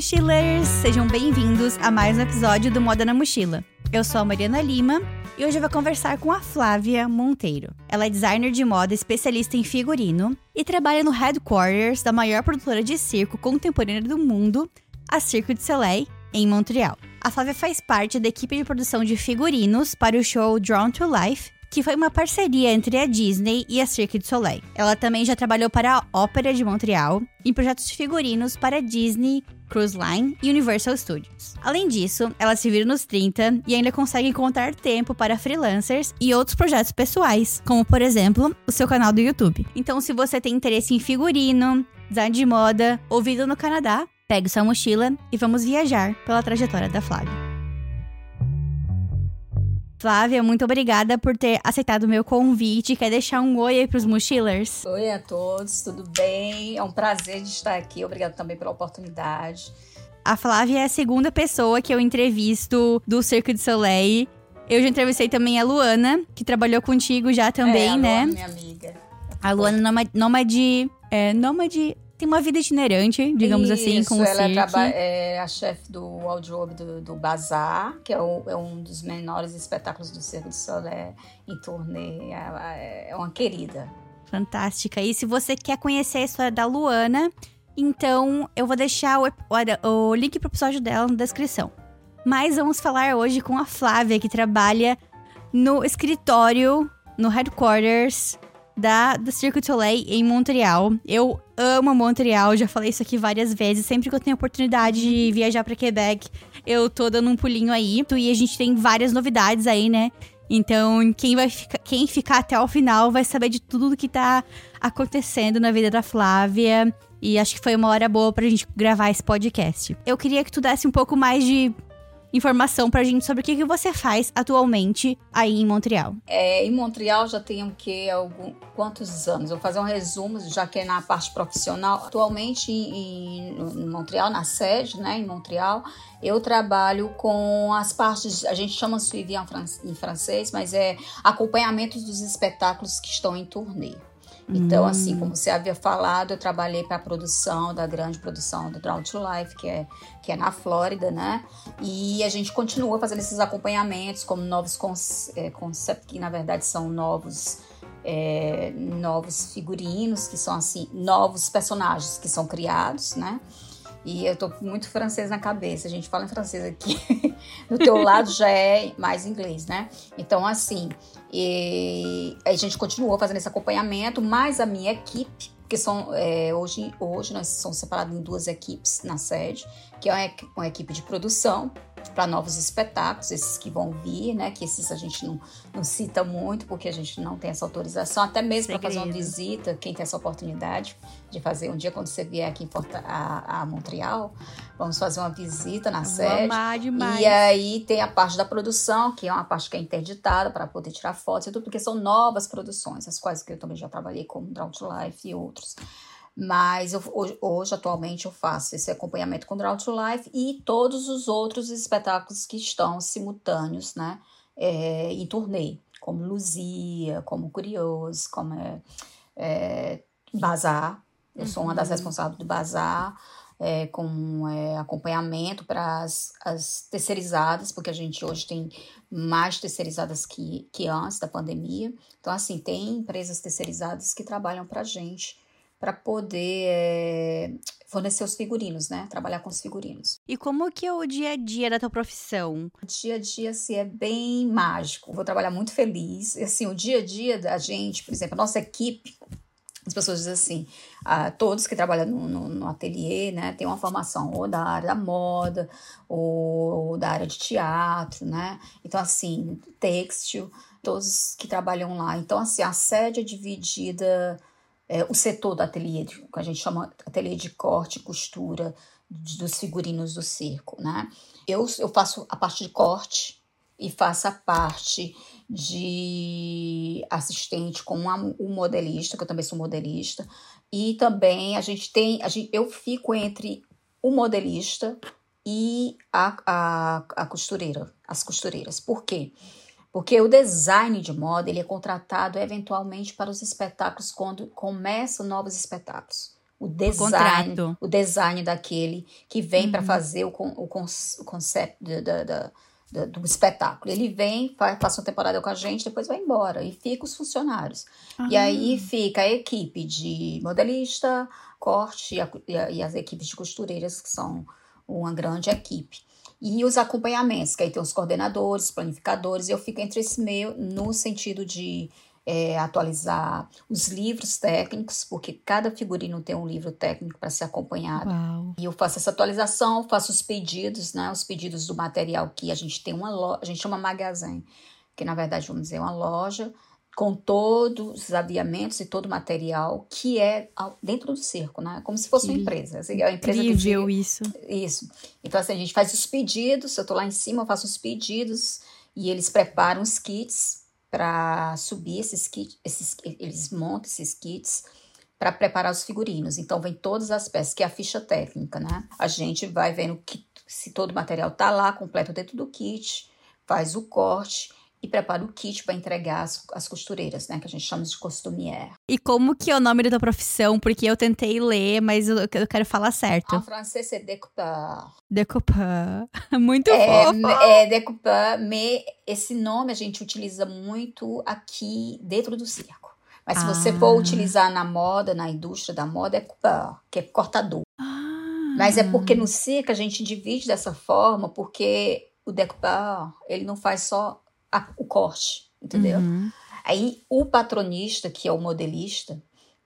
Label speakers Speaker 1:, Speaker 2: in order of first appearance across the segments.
Speaker 1: mochilers! Sejam bem-vindos a mais um episódio do Moda na Mochila. Eu sou a Mariana Lima e hoje eu vou conversar com a Flávia Monteiro. Ela é designer de moda especialista em figurino e trabalha no headquarters da maior produtora de circo contemporânea do mundo, a Cirque du Soleil, em Montreal. A Flávia faz parte da equipe de produção de figurinos para o show Drawn to Life, que foi uma parceria entre a Disney e a Cirque du Soleil. Ela também já trabalhou para a Ópera de Montreal em projetos de figurinos para a Disney, Cruise Line e Universal Studios. Além disso, ela se vira nos 30 e ainda consegue encontrar tempo para freelancers e outros projetos pessoais, como por exemplo, o seu canal do YouTube. Então, se você tem interesse em figurino, design de moda ou vida no Canadá, pegue sua mochila e vamos viajar pela trajetória da Flávia. Flávia, muito obrigada por ter aceitado o meu convite. Quer deixar um oi aí pros mochilers?
Speaker 2: Oi a todos, tudo bem? É um prazer de estar aqui. Obrigada também pela oportunidade.
Speaker 1: A Flávia é a segunda pessoa que eu entrevisto do Circo de Soleil. Eu já entrevistei também a Luana, que trabalhou contigo já também, é, a
Speaker 2: né?
Speaker 1: Luana,
Speaker 2: minha amiga.
Speaker 1: A Luana nômade, nômade, é, nômade tem uma vida itinerante, digamos
Speaker 2: Isso,
Speaker 1: assim, com o
Speaker 2: ela
Speaker 1: cirque.
Speaker 2: é a chefe do wardrobe do, do Bazar, que é, o, é, um dos menores espetáculos do Circo de Soleil em turnê. Ela é uma querida.
Speaker 1: Fantástica. E se você quer conhecer a história da Luana, então eu vou deixar o, o, o link pro episódio dela na descrição. Mas vamos falar hoje com a Flávia, que trabalha no escritório, no headquarters da, da Cirque du Soleil em Montreal. Eu amo Montreal, já falei isso aqui várias vezes. Sempre que eu tenho oportunidade de viajar para Quebec, eu tô dando um pulinho aí. E a gente tem várias novidades aí, né? Então, quem vai ficar, quem ficar até o final vai saber de tudo que tá acontecendo na vida da Flávia. E acho que foi uma hora boa pra gente gravar esse podcast. Eu queria que tu desse um pouco mais de informação pra gente sobre o que, que você faz atualmente aí em Montreal.
Speaker 2: É, em Montreal já tem o que algum quantos anos? Vou fazer um resumo, já que é na parte profissional. Atualmente em, em Montreal, na sede, né, em Montreal, eu trabalho com as partes, a gente chama suivi em francês, mas é acompanhamento dos espetáculos que estão em turnê. Então, assim, como você havia falado, eu trabalhei para a produção, da grande produção do Drown to Life, que é, que é na Flórida, né? E a gente continua fazendo esses acompanhamentos como novos é, conceitos, que na verdade são novos. É, novos figurinos, que são assim, novos personagens que são criados, né? E eu tô muito francês na cabeça. A gente fala em francês aqui. no teu lado já é mais inglês, né? Então, assim, e a gente continuou fazendo esse acompanhamento, mas a minha equipe, que são é, hoje, hoje nós somos separados em duas equipes na sede, que é uma, equipe de produção para novos espetáculos, esses que vão vir, né? Que esses a gente não, não cita muito, porque a gente não tem essa autorização, até mesmo para fazer uma visita, quem tem essa oportunidade de fazer um dia quando você vier aqui em Porta, a, a Montreal, vamos fazer uma visita na sede.
Speaker 1: Demais.
Speaker 2: E aí tem a parte da produção, que é uma parte que é interditada para poder tirar fotos e tudo, porque são novas produções, as quais que eu também já trabalhei, como Draw to Life e outros. Mas eu, hoje, hoje, atualmente, eu faço esse acompanhamento com Draw to Life e todos os outros espetáculos que estão simultâneos, né? É, em turnê, como Luzia, como Curioso, como é, é Bazar. Eu sou uma das uhum. responsáveis do Bazar. É, com é, acompanhamento para as, as terceirizadas, porque a gente hoje tem mais terceirizadas que, que antes da pandemia. Então, assim, tem empresas terceirizadas que trabalham para a gente para poder é, fornecer os figurinos, né? Trabalhar com os figurinos.
Speaker 1: E como que é o dia a dia da tua profissão?
Speaker 2: O dia a dia, assim, é bem mágico. Vou trabalhar muito feliz. Assim, o dia a dia da gente, por exemplo, a nossa equipe, as pessoas dizem assim, ah, todos que trabalham no, no, no, ateliê, né, tem uma formação ou da área da moda, ou, ou da área de teatro, né? Então, assim, têxtil, todos que trabalham lá. Então, assim, a sede é dividida é, o setor do ateliê, que a gente chama ateliê de corte e costura dos figurinos do circo, né? Eu, eu faço a parte de corte e faço a parte de assistente com uma, um modelista, que eu também sou modelista, e também a gente tem, a gente, eu fico entre o modelista e a, a, a costureira, as costureiras. Por quê? Porque porque o design de moda ele é contratado eventualmente para os espetáculos quando começam novos espetáculos. o design, o, o design daquele que vem uhum. para fazer o, o, o conceito da, da, da, do espetáculo. Ele vem, faz, passa uma temporada com a gente, depois vai embora e fica os funcionários. E aí fica a equipe de modelista, corte e, a, e as equipes de costureiras, que são uma grande equipe. E os acompanhamentos, que aí tem os coordenadores, planificadores, eu fico entre esse meio no sentido de é, atualizar os livros técnicos, porque cada figurino tem um livro técnico para ser acompanhado. Uau. E eu faço essa atualização, faço os pedidos, né? Os pedidos do material que a gente tem uma loja, a gente chama magazine, que na verdade vamos dizer uma loja com todos os aviamentos e todo o material que é dentro do circo, né? Como se fosse que uma empresa. Assim, é uma empresa
Speaker 1: incrível que isso.
Speaker 2: Isso. Então, assim, a gente faz os pedidos, eu tô lá em cima, eu faço os pedidos e eles preparam os kits para subir esses kits, esses, eles montam esses kits para preparar os figurinos. Então, vem todas as peças, que é a ficha técnica, né? A gente vai vendo que, se todo o material tá lá, completo dentro do kit, faz o corte e prepara o kit para entregar as, as costureiras, né? Que a gente chama de costumière.
Speaker 1: E como que é o nome da profissão? Porque eu tentei ler, mas eu, eu quero falar certo.
Speaker 2: En francês é découpeur.
Speaker 1: Découpeur. Muito
Speaker 2: é,
Speaker 1: fofo.
Speaker 2: É découpeur, mas esse nome a gente utiliza muito aqui dentro do circo. Mas se ah. você for utilizar na moda, na indústria da moda, é coupeur, que é cortador. Ah. Mas é porque no circo a gente divide dessa forma, porque o découpeur, ele não faz só a, o corte, entendeu? Uhum. Aí o patronista, que é o modelista,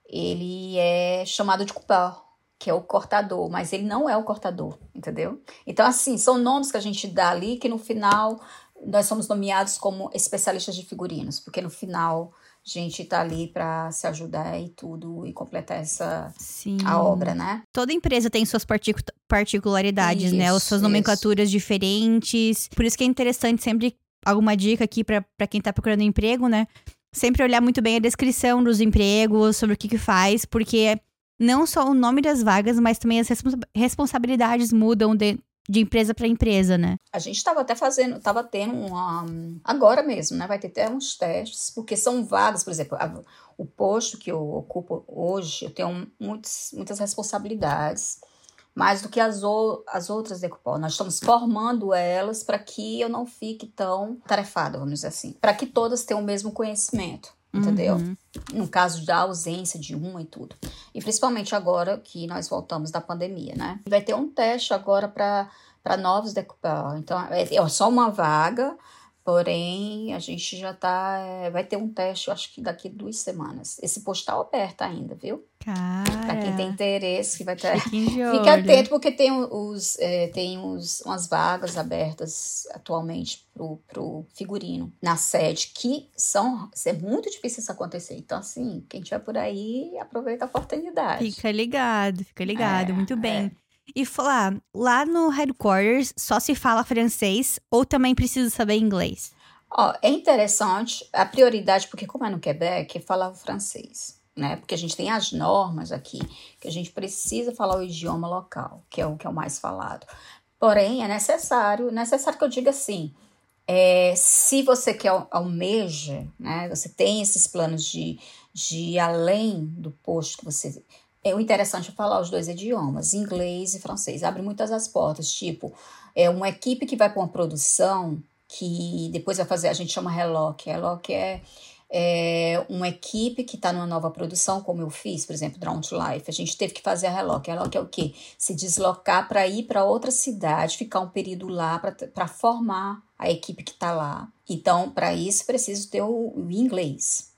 Speaker 2: ele é chamado de coupeur, que é o cortador, mas ele não é o cortador, entendeu? Então, assim, são nomes que a gente dá ali que no final nós somos nomeados como especialistas de figurinos, porque no final a gente tá ali para se ajudar e tudo e completar essa Sim. a obra, né?
Speaker 1: Toda empresa tem suas partic particularidades, isso, né? As suas nomenclaturas isso. diferentes. Por isso que é interessante sempre alguma dica aqui para quem tá procurando emprego, né? Sempre olhar muito bem a descrição dos empregos, sobre o que que faz, porque não só o nome das vagas, mas também as responsa responsabilidades mudam de, de empresa para empresa, né?
Speaker 2: A gente estava até fazendo, estava tendo uma. Agora mesmo, né? Vai ter até uns testes, porque são vagas, por exemplo, a, o posto que eu ocupo hoje, eu tenho muitos, muitas responsabilidades mais do que as, o, as outras Decupol. Nós estamos formando elas para que eu não fique tão tarefada, vamos dizer assim. Para que todas tenham o mesmo conhecimento, entendeu? Uhum. No caso da ausência de uma e tudo. E principalmente agora que nós voltamos da pandemia, né? Vai ter um teste agora para novos Decupol. Então, é, é só uma vaga Porém, a gente já tá. É, vai ter um teste, eu acho que daqui duas semanas. Esse postal tá aberto ainda, viu? Pra quem tem interesse, que vai ter. Fique atento, porque tem, os, é, tem os, umas vagas abertas atualmente pro, pro figurino na sede, que são. É muito difícil isso acontecer. Então, assim, quem tiver por aí, aproveita a oportunidade.
Speaker 1: Fica ligado, fica ligado. É, muito bem. É. E falar, lá no headquarters só se fala francês ou também precisa saber inglês?
Speaker 2: Ó, é interessante, a prioridade, porque como é no Quebec, falar francês, né? Porque a gente tem as normas aqui, que a gente precisa falar o idioma local, que é o que é o mais falado. Porém, é necessário, necessário que eu diga assim, é, se você quer almeja, né? Você tem esses planos de, de ir além do posto que você é o interessante é falar os dois idiomas, inglês e francês. Abre muitas as portas, tipo, é uma equipe que vai para uma produção que depois vai fazer, a gente chama relock. Relock é, é uma equipe que está numa nova produção, como eu fiz, por exemplo, Drown to Life. A gente teve que fazer a relock. A relock é o quê? Se deslocar para ir para outra cidade, ficar um período lá para formar a equipe que está lá. Então, para isso, preciso ter o, o inglês,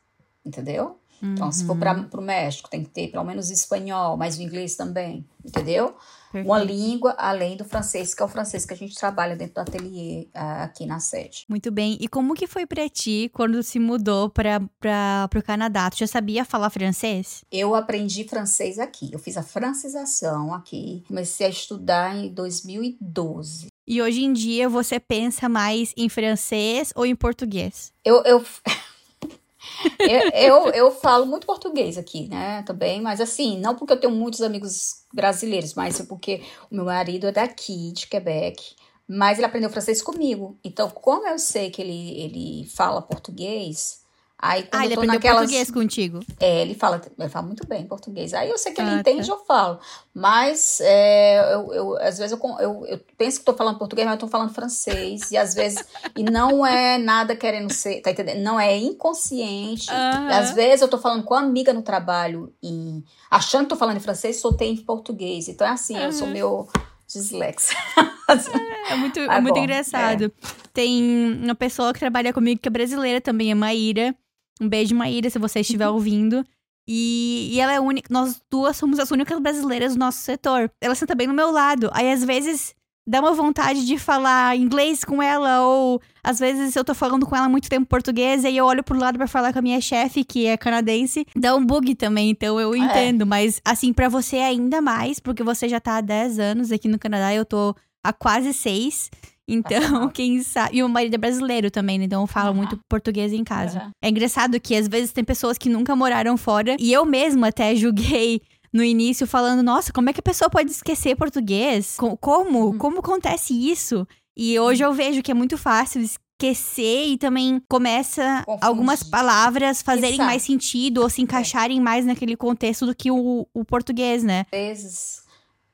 Speaker 2: entendeu? Então, uhum. se for para o México, tem que ter pelo menos espanhol, mas o inglês também, entendeu? Perfeito. Uma língua além do francês, que é o francês que a gente trabalha dentro do ateliê uh, aqui na sede.
Speaker 1: Muito bem. E como que foi para ti quando se mudou para o Canadá? Tu já sabia falar francês?
Speaker 2: Eu aprendi francês aqui. Eu fiz a francização aqui. Comecei a estudar em 2012.
Speaker 1: E hoje em dia você pensa mais em francês ou em português?
Speaker 2: Eu, eu... eu, eu, eu, falo muito português aqui, né, também, mas assim, não porque eu tenho muitos amigos brasileiros, mas porque o meu marido é daqui, de Quebec, mas ele aprendeu francês comigo. Então, como eu sei que ele, ele fala português, Aí quando
Speaker 1: ah, ele
Speaker 2: eu tô
Speaker 1: aprendeu
Speaker 2: naquelas...
Speaker 1: português contigo.
Speaker 2: É, ele fala, ele fala muito bem português. Aí eu sei que ele
Speaker 1: Ah,
Speaker 2: entende,
Speaker 1: tá.
Speaker 2: eu falo. Mas é, eu, eu- às vezes eu, eu, eu penso que estou falando português, mas eu tô falando francês. E às vezes. E não é nada querendo ser. Tá entendendo? Não é inconsciente. E às vezes eu tô falando com uma amiga no trabalho, em, achando que tô falando em francês, soltei em português. Então é assim, eu sou meu dislexia.
Speaker 1: É muito,
Speaker 2: Ah,
Speaker 1: é muito
Speaker 2: bom,
Speaker 1: engraçado. Tem uma pessoa que trabalha comigo que é brasileira também, é Maíra. Um beijo, Maíra, se você
Speaker 2: Uhum.
Speaker 1: estiver ouvindo. E, e ela é a única. Nós duas somos as únicas brasileiras do nosso setor. Ela senta bem no meu lado. Aí, às vezes, dá uma vontade de falar inglês com ela, ou às vezes eu tô falando com ela há muito tempo português, e aí eu olho pro lado pra falar com a minha chefe, que é canadense, dá um bug também, então eu entendo. Mas, assim, pra você ainda mais, porque você já tá há 10 anos aqui no Canadá, eu tô há quase 6. Então, quem sabe. E o marido é brasileiro também, né? Então eu falo
Speaker 2: Aham.
Speaker 1: muito português em casa.
Speaker 2: Aham.
Speaker 1: É engraçado que às vezes tem pessoas que nunca moraram fora. E eu mesma até julguei no início, falando: nossa, como é que a pessoa pode esquecer português? Co- Como?
Speaker 2: Hum.
Speaker 1: Como acontece isso? E hoje eu vejo que é muito fácil esquecer e também começa
Speaker 2: Confundir.
Speaker 1: algumas palavras fazerem
Speaker 2: Exato.
Speaker 1: mais sentido ou se encaixarem mais naquele contexto do que o, o português, né?
Speaker 2: vezes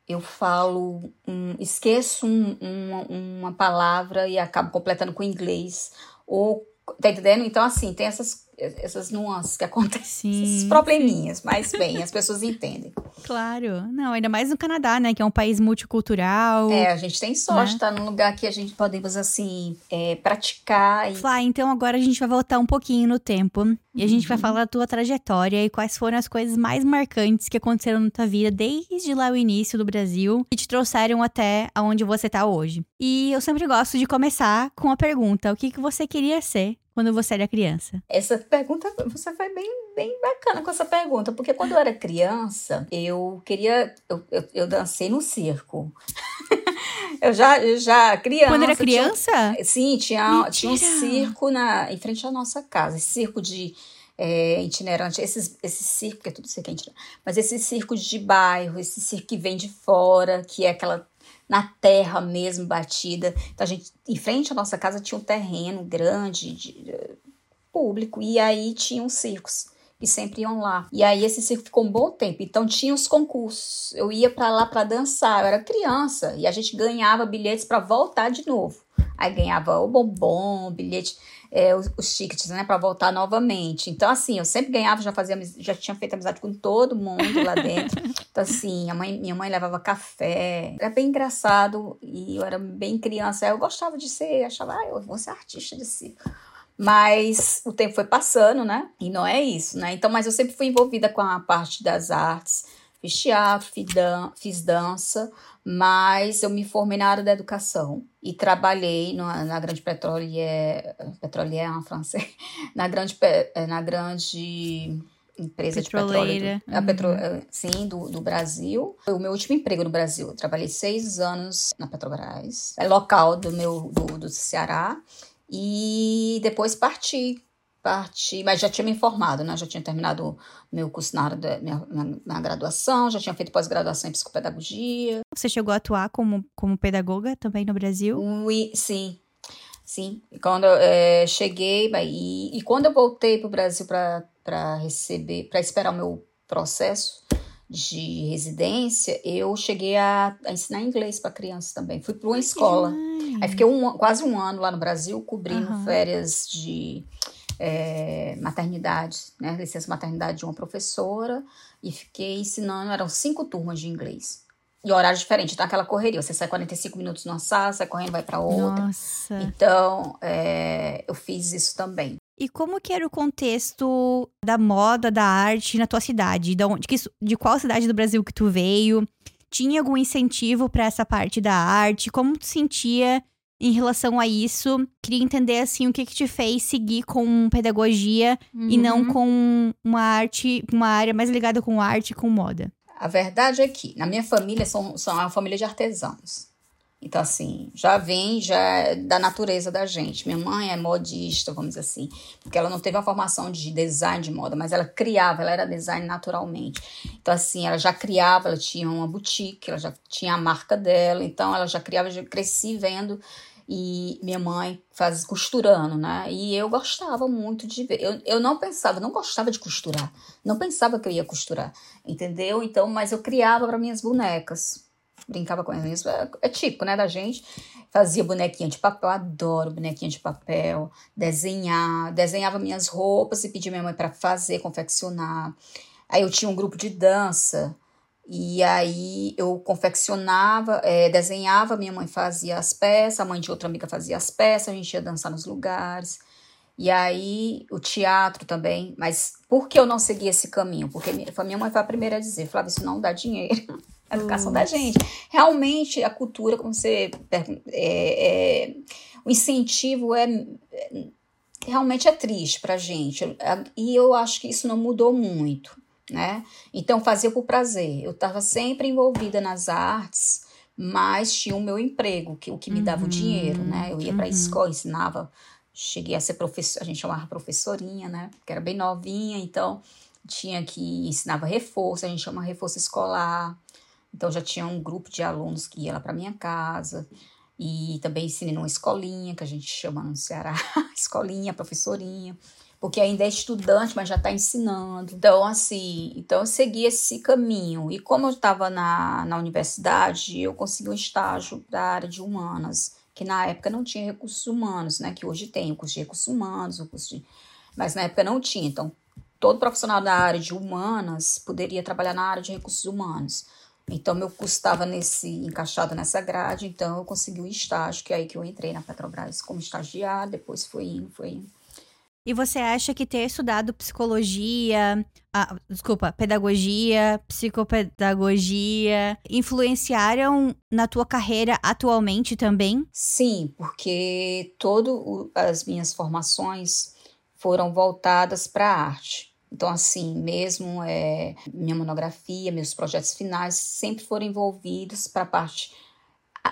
Speaker 2: eu falo, um, esqueço um- uma, uma palavra e acabo completando com inglês. Ou, tá entendendo? Então, assim, tem essas, essas nuances que acontecem,
Speaker 1: Sim,
Speaker 2: esses probleminhas, mas bem, as pessoas entendem.
Speaker 1: Claro. Não, ainda mais no Canadá, né? Que é um país multicultural.
Speaker 2: É, a gente tem sorte
Speaker 1: Né?
Speaker 2: estar num lugar que a gente podemos, assim, é, praticar e
Speaker 1: Flá, então agora a gente vai voltar um pouquinho no tempo e a gente vai falar da tua trajetória e quais foram as coisas mais marcantes que aconteceram na tua vida desde lá o início do Brasil que te trouxeram até aonde você tá hoje. E eu sempre gosto de começar com a pergunta: o que, que você queria ser quando você era criança?
Speaker 2: Essa pergunta, você foi bem, bem bacana com essa pergunta, porque quando eu era criança, eu queria. Eu, eu, eu dancei no circo. eu já, eu já criança.
Speaker 1: quando era
Speaker 2: tinha-
Speaker 1: criança?
Speaker 2: sim, tinha, tinha um circo na, em frente à nossa casa. Esse circo de é, itinerante, esses, esse circo, que é tudo circo é itinerante, mas esse circo de bairro, esse circo que vem de fora, que é aquela na terra mesmo batida. Então a gente, em frente à nossa casa tinha um terreno grande de, eh, público e aí tinham circos que sempre iam lá. E aí esse circo ficou um bom tempo. Então tinha os concursos. Eu ia pra lá pra dançar. Eu era criança e a gente ganhava bilhetes pra voltar de novo. Aí ganhava o bombom, o bilhete, é, os, os tickets, né, para voltar novamente. Então, assim, eu sempre ganhava, já fazia, já tinha feito amizade com todo mundo lá dentro. Então, assim, a mãe, minha mãe levava café. Era bem engraçado e eu era bem criança. Eu gostava de ser, achava, ah, eu vou ser artista de circo. Mas o tempo foi passando, né? E não é isso, né? Então, mas eu sempre fui envolvida com a parte das artes. Fiz teatro, fiz, dan fiz dança, mas eu me formei na área da educação e trabalhei na, na grande petrolier, petrolier en francês, na grande, eh, na grande empresa de petróleo,
Speaker 1: Petroleira.
Speaker 2: do, a petro, eh, sim, do, do Brasil. Foi o meu último emprego no Brasil. Eu trabalhei seis anos na Petrobras, é local do meu do, do Ceará, e depois parti parti, mas já tinha me informado, né? Já tinha terminado meu curso na área da minha, minha, minha graduação, já tinha feito pós-graduação em psicopedagogia.
Speaker 1: Você chegou a atuar como, como pedagoga também no Brasil?
Speaker 2: Ui, sim, sim. E Quando eu eh, cheguei, e, e quando eu voltei para o Brasil para receber, para esperar o meu processo de residência, eu cheguei a, a ensinar inglês para crianças também. Fui para uma escola.
Speaker 1: Demais.
Speaker 2: Aí fiquei um, quase um ano lá no Brasil, cobrindo
Speaker 1: Aham.
Speaker 2: férias de é, maternidade, né? Licença maternidade de uma professora. E fiquei ensinando, eram cinco turmas de inglês. E horário diferente, então aquela correria. Você sai 45 minutos numa sala, sai correndo, vai para outra.
Speaker 1: Nossa.
Speaker 2: Então, é, eu fiz isso também.
Speaker 1: E como que era o contexto da moda, da arte na tua cidade? De, onde, de qual cidade do Brasil que tu veio? Tinha algum incentivo pra essa parte da arte? Como tu sentia em relação a isso? Queria entender assim o que que te fez seguir com pedagogia e não
Speaker 2: Uhum.
Speaker 1: com uma arte, uma área mais ligada com arte e com moda.
Speaker 2: A verdade é que na minha família são, são uma família de artesãos. Então, assim, já vem já é da natureza da gente. Minha mãe é modista, vamos dizer assim, porque ela não teve uma formação de design de moda, mas ela criava, ela era design naturalmente. Então, assim, ela já criava, ela tinha uma boutique, ela já tinha a marca dela, então ela já criava, já cresci vendo e minha mãe faz costurando, né? E eu gostava muito de ver. Eu, eu não pensava, não gostava de costurar. Não pensava que eu ia costurar, entendeu? Então, mas eu criava para minhas bonecas. Brincava com elas. É, é típico, né, da gente. Fazia bonequinha de papel, adoro bonequinha de papel. Desenhar, desenhava minhas roupas e pedia minha mãe para fazer, confeccionar. Aí eu tinha um grupo de dança e aí eu confeccionava, é, desenhava, minha mãe fazia as peças, a mãe de outra amiga fazia as peças, a gente ia dançar nos lugares. E aí o teatro também, mas por que eu não segui esse caminho? Porque minha, minha mãe foi a primeira a dizer, Flávia, isso não dá dinheiro. A educação da gente. Realmente, a cultura, como você. É, é, o incentivo é, é realmente é triste pra gente. E eu acho que isso não mudou muito né? Então fazia por prazer. Eu estava sempre envolvida nas artes, mas tinha o meu emprego, que o que me dava uhum, o dinheiro, né? Eu ia uhum. para a escola, ensinava, cheguei a ser professora, a gente chamava professorinha, né? Que era bem novinha, então tinha que ensinava reforço, a gente chama reforço escolar. Então já tinha um grupo de alunos que ia lá para minha casa. E também ensinei numa escolinha, que a gente chama no Ceará, escolinha, professorinha porque ainda é estudante, mas já está ensinando. Então, assim, então eu segui esse caminho. E como eu estava na, na universidade, eu consegui um estágio da área de humanas, que na época não tinha recursos humanos, né? Que hoje tem o curso de recursos humanos, o curso de... Mas na época não tinha. Então, todo profissional da área de humanas poderia trabalhar na área de recursos humanos. Então, meu curso estava nesse, encaixado nessa grade, então eu consegui um estágio, que é aí que eu entrei na Petrobras como estagiário, depois foi indo, foi indo.
Speaker 1: E você acha que ter estudado psicologia, ah, desculpa, pedagogia, psicopedagogia, influenciaram na tua carreira atualmente também?
Speaker 2: Sim, porque todas as minhas formações foram voltadas para a arte. Então, assim, mesmo é, minha monografia, meus projetos finais sempre foram envolvidos para a parte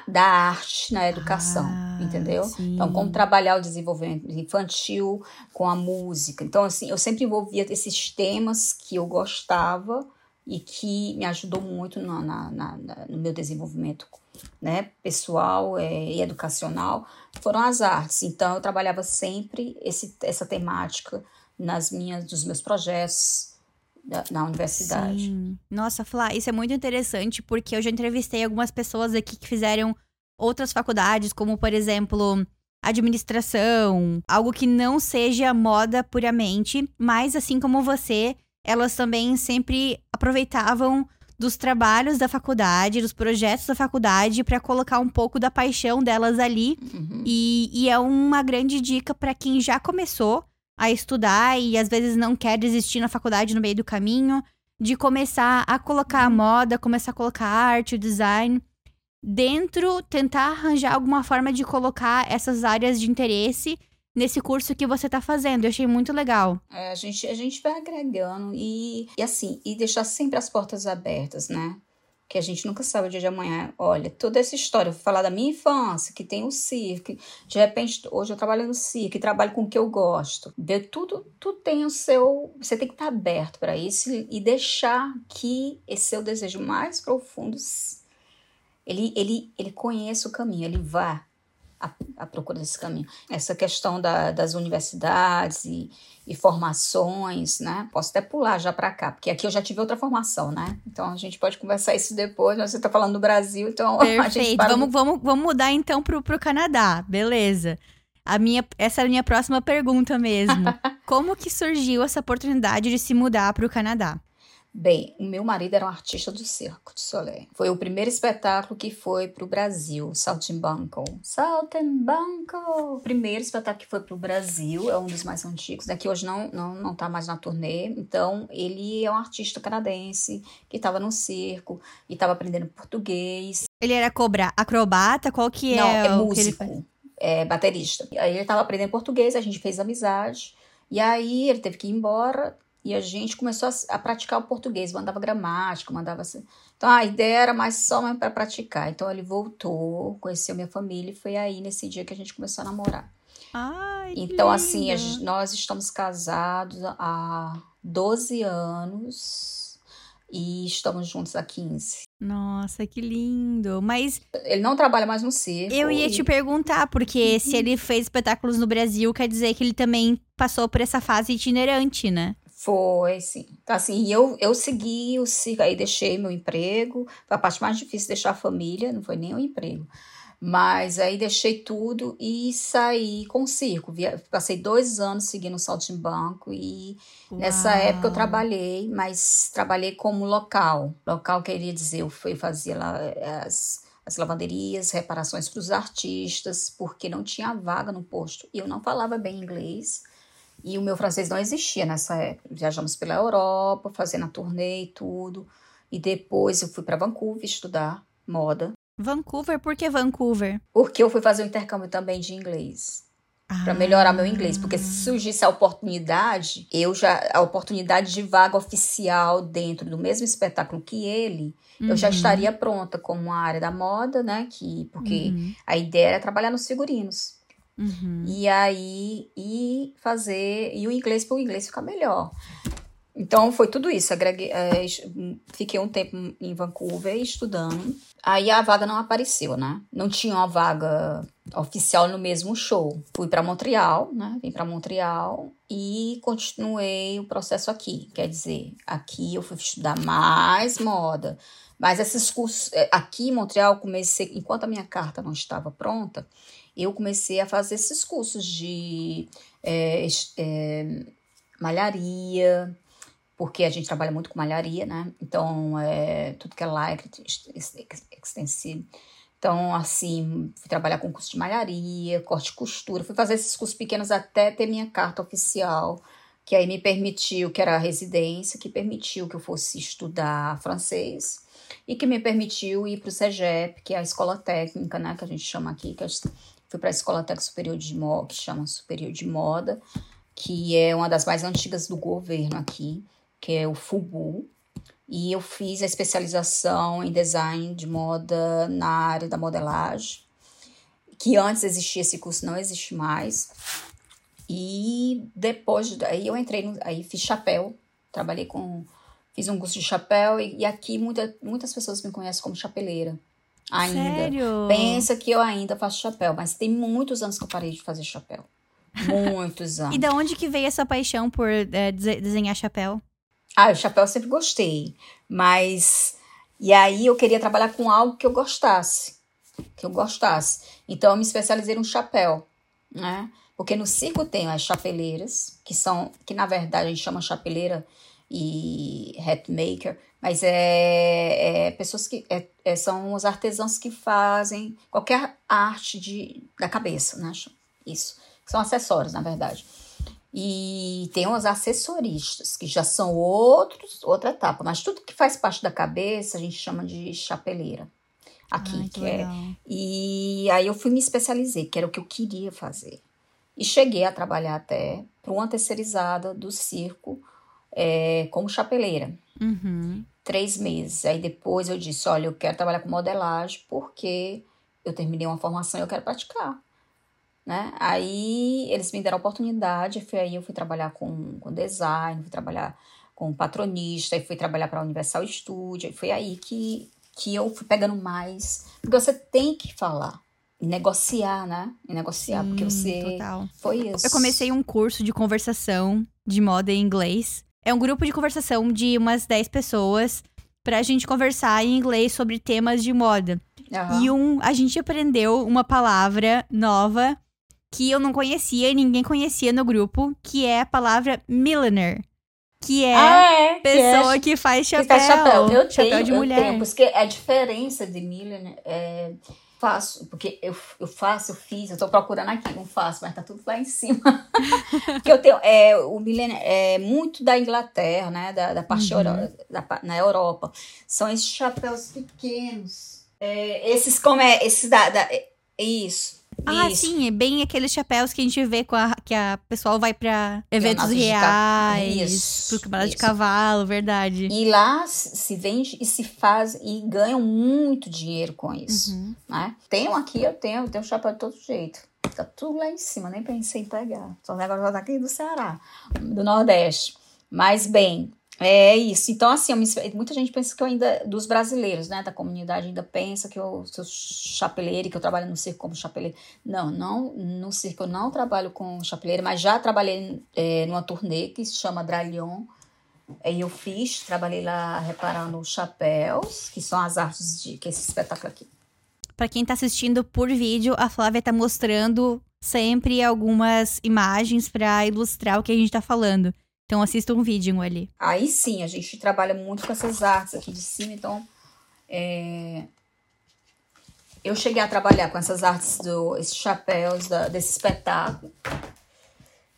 Speaker 2: da arte na educação, ah, entendeu? Sim. Então, como trabalhar o desenvolvimento infantil com a música. Então, assim, eu sempre envolvia esses temas que eu gostava e que me ajudou muito na, na, na, no meu desenvolvimento né, pessoal é, e educacional, foram as artes. Então, eu trabalhava sempre esse, essa temática nas minhas, dos meus projetos na universidade. Sim.
Speaker 1: Nossa, Flá, isso é muito interessante porque eu já entrevistei algumas pessoas aqui que fizeram outras faculdades, como por exemplo, administração, algo que não seja moda puramente, mas assim como você, elas também sempre aproveitavam dos trabalhos da faculdade, dos projetos da faculdade, para colocar um pouco da paixão delas ali. Uhum. E, e é uma grande dica para quem já começou a estudar e às vezes não quer desistir na faculdade no meio do caminho, de começar a colocar a uhum. moda, começar a colocar a arte, o design dentro, tentar arranjar alguma forma de colocar essas áreas de interesse nesse curso que você está fazendo. Eu achei muito legal.
Speaker 2: É, a gente a gente vai agregando e, e assim, e deixar sempre as portas abertas, né? Que a gente nunca sabe o dia de amanhã. Olha, toda essa história, vou falar da minha infância, que tem o circo, de repente, hoje eu trabalho no circo, trabalho com o que eu gosto. De tudo, tudo tem o seu. Você tem que estar aberto para isso e deixar que esse seu desejo mais profundo ele, ele, ele conheça o caminho, ele vá à, à procura desse caminho. Essa questão da, das universidades e, e formações, né? Posso até pular já para cá, porque aqui eu já tive outra formação, né? Então a gente pode conversar isso depois, mas você está falando do Brasil, então
Speaker 1: Perfeito.
Speaker 2: a gente
Speaker 1: para... vamos, vamos, vamos mudar então pro, pro Canadá, beleza. A minha, essa é a minha próxima pergunta mesmo. Como que surgiu essa oportunidade de se mudar para o Canadá?
Speaker 2: Bem, o meu marido era um artista do Circo de Soleil. Foi o primeiro espetáculo que foi para o Brasil, Saltimbanco. Saltimbanco! O primeiro espetáculo que foi para o Brasil, é um dos mais antigos, daqui hoje não, não, não tá mais na turnê. Então, ele é um artista canadense que estava no circo e estava aprendendo português.
Speaker 1: Ele era cobra acrobata? Qual que é?
Speaker 2: Não, é músico, é baterista. Aí ele estava aprendendo português, a gente fez amizade. E aí ele teve que ir embora e a gente começou a, a praticar o português, mandava gramática, mandava. Então a ideia era mais só para praticar. Então ele voltou, conheceu minha família e foi aí nesse dia que a gente começou a namorar.
Speaker 1: Ai,
Speaker 2: então, assim, nós estamos casados há 12 anos e estamos juntos há 15.
Speaker 1: Nossa, que lindo. Mas.
Speaker 2: Ele não trabalha mais no circo.
Speaker 1: Eu ia
Speaker 2: e...
Speaker 1: te perguntar, porque se ele fez espetáculos no Brasil, quer dizer que ele também passou por essa fase itinerante, né?
Speaker 2: Foi, sim. Então, assim, eu, eu segui o circo, aí deixei meu emprego. Foi a parte mais difícil deixar a família, não foi nem o emprego. Mas aí deixei tudo e saí com o circo. Passei dois anos seguindo o Saltimbanco e Uau. nessa época eu trabalhei, mas trabalhei como local. Local queria dizer, eu fui fazer lá eh, as, as lavanderias, reparações para os artistas, porque não tinha vaga no posto. E eu não falava bem inglês. E o meu francês não existia nessa época. Viajamos pela Europa, fazendo a turnê e tudo. E depois eu fui para Vancouver estudar moda.
Speaker 1: Vancouver? Por que Vancouver?
Speaker 2: Porque eu fui fazer um intercâmbio também de inglês. Ah. Para melhorar meu inglês. Porque se surgisse a oportunidade, eu já. A oportunidade de vaga oficial dentro do mesmo espetáculo que ele, uhum. eu já uhum. estaria pronta como uma área da moda, né? Que, porque uhum. a ideia era trabalhar nos figurinos. Uhum. E aí, e fazer. E o inglês para o inglês ficar melhor. Então foi tudo isso. Agreguei, é, fiquei um tempo em Vancouver estudando. Aí a vaga não apareceu, né? Não tinha uma vaga oficial no mesmo show. Fui para Montreal, né? Vim para Montreal e continuei o processo aqui. Quer dizer, aqui eu fui estudar mais moda. Mas esses cursos é, aqui em Montreal comecei enquanto a minha carta não estava pronta, eu comecei a fazer esses cursos de é, é, malharia, porque a gente trabalha muito com malharia, né? Então, é, tudo que é like, extensivo. Então, assim, fui trabalhar com curso de malharia, corte e costura. Fui fazer esses cursos pequenos até ter minha carta oficial, que aí me permitiu, que era a residência, que permitiu que eu fosse estudar francês e que me permitiu ir para o CEGEP, que é a escola técnica, né, que a gente chama aqui, que eu fui para a Escola Técnica Superior de Moda, que chama Superior de Moda, que é uma das mais antigas do governo aqui que é o FUBU, e eu fiz a especialização em design de moda na área da modelagem, que antes existia esse curso, não existe mais. E depois, aí eu entrei, no, aí fiz chapéu, trabalhei com, fiz um curso de chapéu e, e aqui muita, muitas pessoas me conhecem como chapeleira. Ainda.
Speaker 1: Sério?
Speaker 2: Pensa que eu ainda faço chapéu, mas tem muitos anos que eu parei de fazer chapéu. Muitos anos.
Speaker 1: e da onde que veio essa paixão por é, desenhar chapéu?
Speaker 2: Ah, o chapéu eu sempre gostei, mas e aí eu queria trabalhar com algo que eu gostasse, que eu gostasse. Então eu me especializei no chapéu, né? Porque no circo tem as chapeleiras, que são, que na verdade a gente chama chapeleira e hat maker, mas é, é pessoas que é, é, são os artesãos que fazem qualquer arte de, da cabeça, né? Isso. São acessórios, na verdade. E tem os assessoristas, que já são outros, outra etapa. Mas tudo que faz parte da cabeça, a gente chama de chapeleira. Aqui, Ai, que, que é. E aí eu fui me especializei, que era o que eu queria fazer. E cheguei a trabalhar até para uma terceirizada do circo é, como chapeleira.
Speaker 1: Uhum.
Speaker 2: Três meses. Aí depois eu disse: olha, eu quero trabalhar com modelagem porque eu terminei uma formação e eu quero praticar né? Aí eles me deram a oportunidade, foi aí eu fui trabalhar com, com design, fui trabalhar com patronista, e fui trabalhar para a Universal Studio, e foi aí que, que eu fui pegando mais, porque você tem que falar, negociar, né? E negociar, Sim, porque você
Speaker 1: total.
Speaker 2: foi isso.
Speaker 1: Eu comecei um curso de conversação de moda em inglês. É um grupo de conversação de umas 10 pessoas pra gente conversar em inglês sobre temas de moda. Uhum. E um, a gente aprendeu uma palavra nova que eu não conhecia e ninguém conhecia no grupo, que é a palavra milliner. Que é,
Speaker 2: ah, é
Speaker 1: pessoa que, é, que, faz chapéu. Que faz
Speaker 2: chapéu. Eu
Speaker 1: chapéu
Speaker 2: tenho,
Speaker 1: de mulher.
Speaker 2: Tenho, porque a diferença de milliner é faço, porque eu, eu faço, eu fiz, eu tô procurando aqui, não faço, mas tá tudo lá em cima. porque eu tenho, é, o milliner é muito da Inglaterra, né, da, da parte uhum. Euro, da, na Europa. São esses chapéus pequenos. É, esses como é, esses da, da é, isso.
Speaker 1: Ah, Isso. sim, é bem aqueles chapéus que a gente vê com a, que a pessoal vai para eventos reais, Isso. pro cavalo de cavalo, verdade.
Speaker 2: E lá se vende e se faz e ganham muito dinheiro com isso, uhum. né? Tenho aqui, eu tenho, eu tenho chapéu de todo jeito. Tá tudo lá em cima, nem pensei em pegar. Só agora tá aqui do Ceará, do Nordeste. Mas bem, É isso. Então, assim, muita gente pensa que eu ainda, dos brasileiros, né, da comunidade, ainda pensa que eu sou chapeleira e que eu trabalho no circo como chapeleira. Não, não, no circo eu não trabalho com chapeleira, mas já trabalhei é, numa turnê que se chama Dralion. E eu fiz, trabalhei lá reparando os chapéus, que são as artes de que esse espetáculo aqui.
Speaker 1: Para quem tá assistindo por vídeo, a Flávia tá mostrando sempre algumas imagens para ilustrar o que a gente tá falando. Então assista um vídeo ali.
Speaker 2: Aí sim, a gente trabalha muito com essas artes aqui de cima, então é... eu cheguei a trabalhar com essas artes do esses chapéus da, desse espetáculo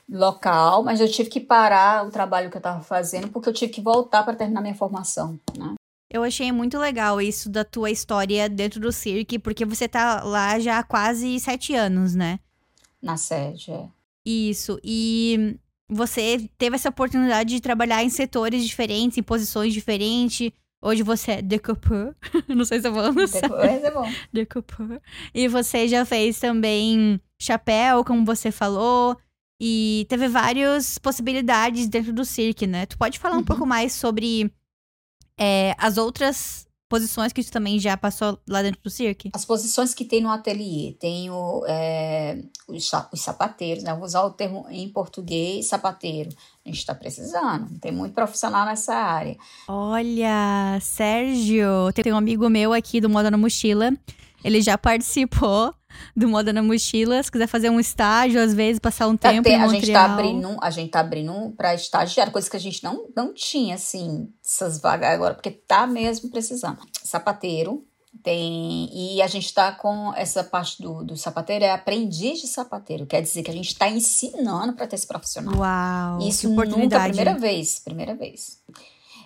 Speaker 2: local, mas eu tive que parar o trabalho que eu estava fazendo porque eu tive que voltar para terminar minha formação, né?
Speaker 1: Eu achei muito legal isso da tua história dentro do cirque, porque você tá lá já há quase sete anos, né?
Speaker 2: Na sede, é.
Speaker 1: Isso. E você teve essa oportunidade de trabalhar em setores diferentes, em posições diferentes. Hoje você é decoupeur. Não sei se eu vou
Speaker 2: Decoupeur é bom.
Speaker 1: Decoupeur. E você já fez também chapéu, como você falou. E teve várias possibilidades dentro do cirque, né? Tu pode falar um uhum. pouco mais sobre é, as outras posições que tu também já passou lá dentro do circo?
Speaker 2: As posições que tem no ateliê. Tem o, é, os, os, sapateiros, né? Vou usar o termo em português, sapateiro. A gente está precisando. Tem muito profissional nessa área.
Speaker 1: Olha, Sérgio, tem um amigo meu aqui do Moda na Mochila. Ele já participou do Moda na Mochila. Se quiser fazer um estágio, às vezes, passar um tá, tempo tem, em Montreal.
Speaker 2: A gente tá abrindo, a gente tá abrindo para estagiário, coisa que a gente não, não tinha, assim, essas vagas agora, porque tá mesmo precisando. Sapateiro, tem e a gente está com essa parte do, do sapateiro é aprendiz de sapateiro quer dizer que a gente está ensinando para ter esse profissional
Speaker 1: uau
Speaker 2: isso nunca primeira vez primeira vez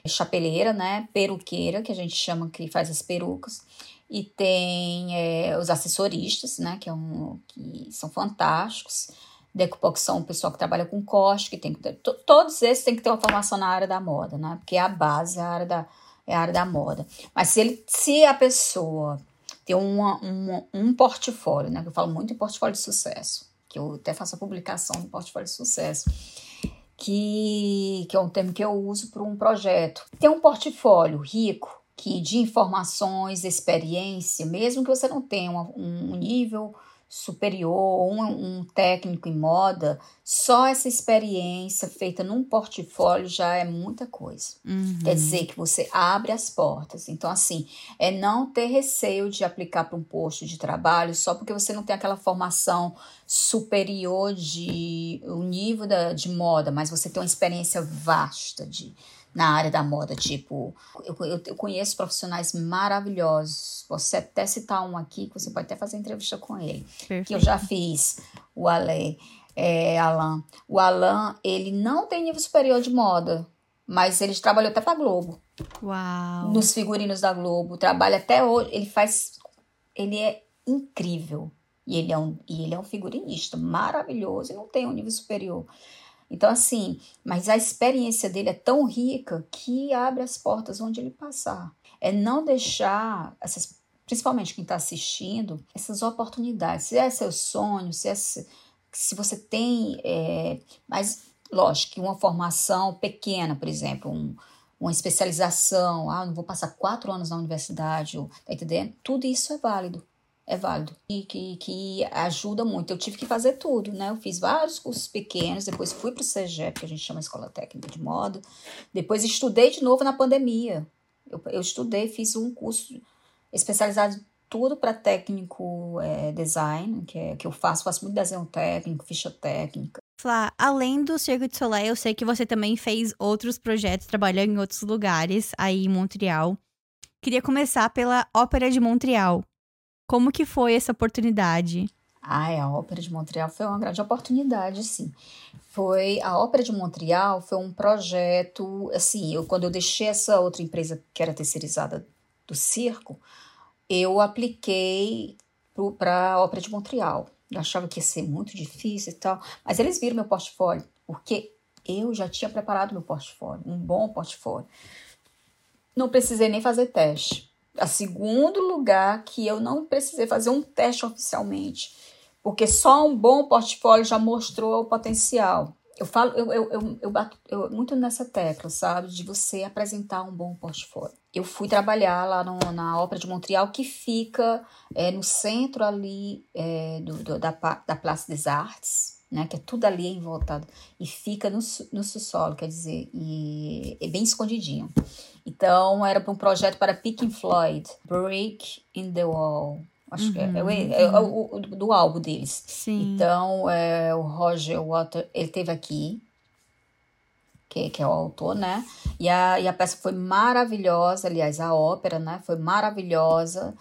Speaker 2: chapeleira né peruqueira que a gente chama que faz as perucas e tem é, os assessoristas, né, que, é um, que são fantásticos. Decoupon, são o pessoal que trabalha com corte, que tem que ter, todos esses têm que ter uma formação na área da moda, né, porque a base é a área da, é a área da moda. Mas se, ele, se a pessoa tem uma, uma, um portfólio, né, que eu falo muito em portfólio de sucesso, que eu até faço a publicação do portfólio de sucesso, que, que é um termo que eu uso para um projeto. Tem um portfólio rico, que de informações, experiência, mesmo que você não tenha um, um nível superior, um, um técnico em moda, só essa experiência feita num portfólio já é muita coisa.
Speaker 1: Uhum.
Speaker 2: Quer dizer que você abre as portas. Então, assim, é não ter receio de aplicar para um posto de trabalho só porque você não tem aquela formação superior de o nível da, de moda, mas você tem uma experiência vasta de na área da moda. Tipo, eu, eu, eu, conheço profissionais maravilhosos. Você até citar um aqui, que você pode até fazer entrevista com ele.
Speaker 1: Perfeito.
Speaker 2: Que eu já fiz, o Ale, é, Alan. O Alan, ele não tem nível superior de moda, mas ele trabalhou até pra Globo.
Speaker 1: Uau!
Speaker 2: Nos figurinos da Globo. Trabalha até hoje. Ele faz. Ele é incrível. E ele é um, e ele é um figurinista maravilhoso e não tem um nível superior. Então, assim, mas a experiência dele é tão rica que abre as portas onde ele passar. É não deixar essas, principalmente quem está assistindo, essas oportunidades. Se é seu sonho, se, é, se você tem. É, mas, lógico, que uma formação pequena, por exemplo, um, uma especialização, ah, não vou passar quatro anos na universidade, tá entendendo? Tudo isso é válido é válido e que, que ajuda muito. Eu tive que fazer tudo, né? Eu fiz vários cursos pequenos, depois fui para o CEGEP, que a gente chama Escola Técnica de Moda, depois estudei de novo na pandemia. Eu, eu estudei, fiz um curso especializado tudo para técnico é, design, que, é, que eu faço, faço muito desenho técnico, ficha técnica.
Speaker 1: Flá, além do Circo de Soleil, eu sei que você também fez outros projetos, trabalhando em outros lugares aí em Montreal. Queria começar pela Ópera de Montreal. Como que foi essa oportunidade?
Speaker 2: Ah, a Ópera de Montreal foi uma grande oportunidade, sim. Foi a Ópera de Montreal foi um projeto, assim, eu quando eu deixei essa outra empresa que era terceirizada do circo, eu apliquei para a Ópera de Montreal. Eu achava que ia ser muito difícil e tal, mas eles viram meu portfólio, porque eu já tinha preparado meu portfólio, um bom portfólio. Não precisei nem fazer teste a segundo lugar que eu não precisei fazer um teste oficialmente, porque só um bom portfólio já mostrou o potencial. eu falo, eu, eu, eu, eu bato eu, muito nessa tecla, sabe? De você apresentar um bom portfólio. Eu fui trabalhar lá no, na Ópera de Montreal, que fica é, no centro ali é, do, do, da, da Place des Arts, né? Que é tudo ali em voltado. E fica no, no subsolo, quer dizer, e é bem escondidinho. Então, era para um projeto para Pink Floyd, Break in the Wall. Acho uhum. que é, é, é, é o, o, do álbum deles.
Speaker 1: Sim.
Speaker 2: Então, é, o Roger Water, ele teve aqui, que, que é o autor, né? E a, e a peça foi maravilhosa, aliás, a ópera, né? Foi maravilhosa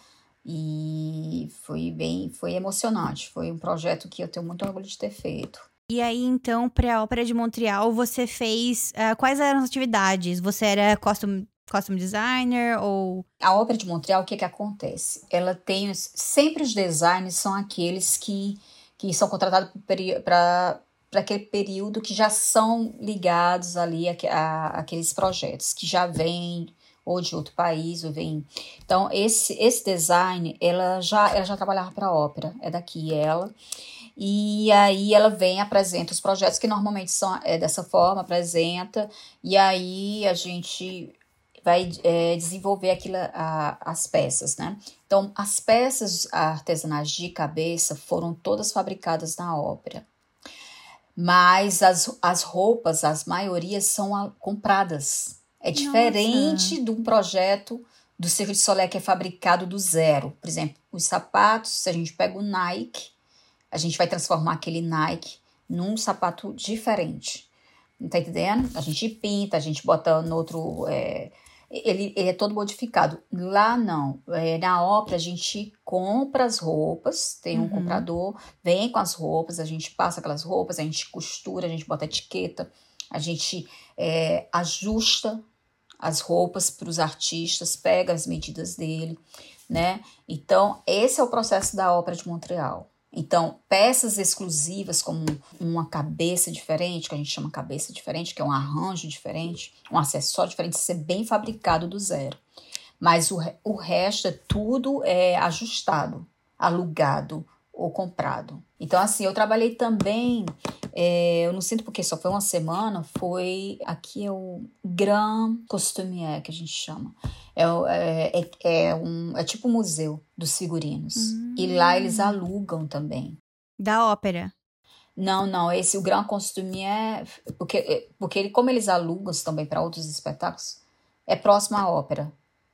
Speaker 2: e foi bem, foi emocionante. Foi um projeto que eu tenho muito orgulho de ter feito.
Speaker 1: E aí, então, para a Ópera de Montreal, você fez. Uh, quais eram as atividades? Você era costume costume designer ou
Speaker 2: a ópera de Montreal o que que acontece ela tem sempre os designers são aqueles que que são contratados para para aquele período que já são ligados ali a, a, aqueles projetos que já vêm ou de outro país ou vem então esse esse design ela já ela já trabalhava para a ópera é daqui ela e aí ela vem apresenta os projetos que normalmente são é, dessa forma apresenta e aí a gente vai é, desenvolver aquilo, a, as peças, né? Então, as peças artesanais de cabeça foram todas fabricadas na ópera. Mas as, as roupas, as maiorias são a, compradas. É diferente Nossa. de um projeto do Circo de Solé que é fabricado do zero. Por exemplo, os sapatos, se a gente pega o Nike, a gente vai transformar aquele Nike num sapato diferente. Não tá entendendo? A gente pinta, a gente bota no outro. É, ele, ele é todo modificado. Lá não. É, na ópera a gente compra as roupas, tem um uhum. comprador, vem com as roupas, a gente passa aquelas roupas, a gente costura, a gente bota etiqueta, a gente é, ajusta as roupas para os artistas, pega as medidas dele, né? Então, esse é o processo da ópera de Montreal. Então, peças exclusivas, como uma cabeça diferente, que a gente chama cabeça diferente, que é um arranjo diferente, um acessório diferente, ser bem fabricado do zero. Mas o, o resto é tudo é ajustado, alugado ou comprado. Então, assim, eu trabalhei também, é, eu não sinto porque só foi uma semana, foi aqui é o Grand Costumier, que a gente chama. É, é, é, é, um, é tipo um museu dos figurinos. Hum. E lá eles alugam também.
Speaker 1: Da ópera?
Speaker 2: Não, não. Esse, o Grand Costumier, porque, porque ele, como eles alugam também para outros espetáculos, é próximo à ópera.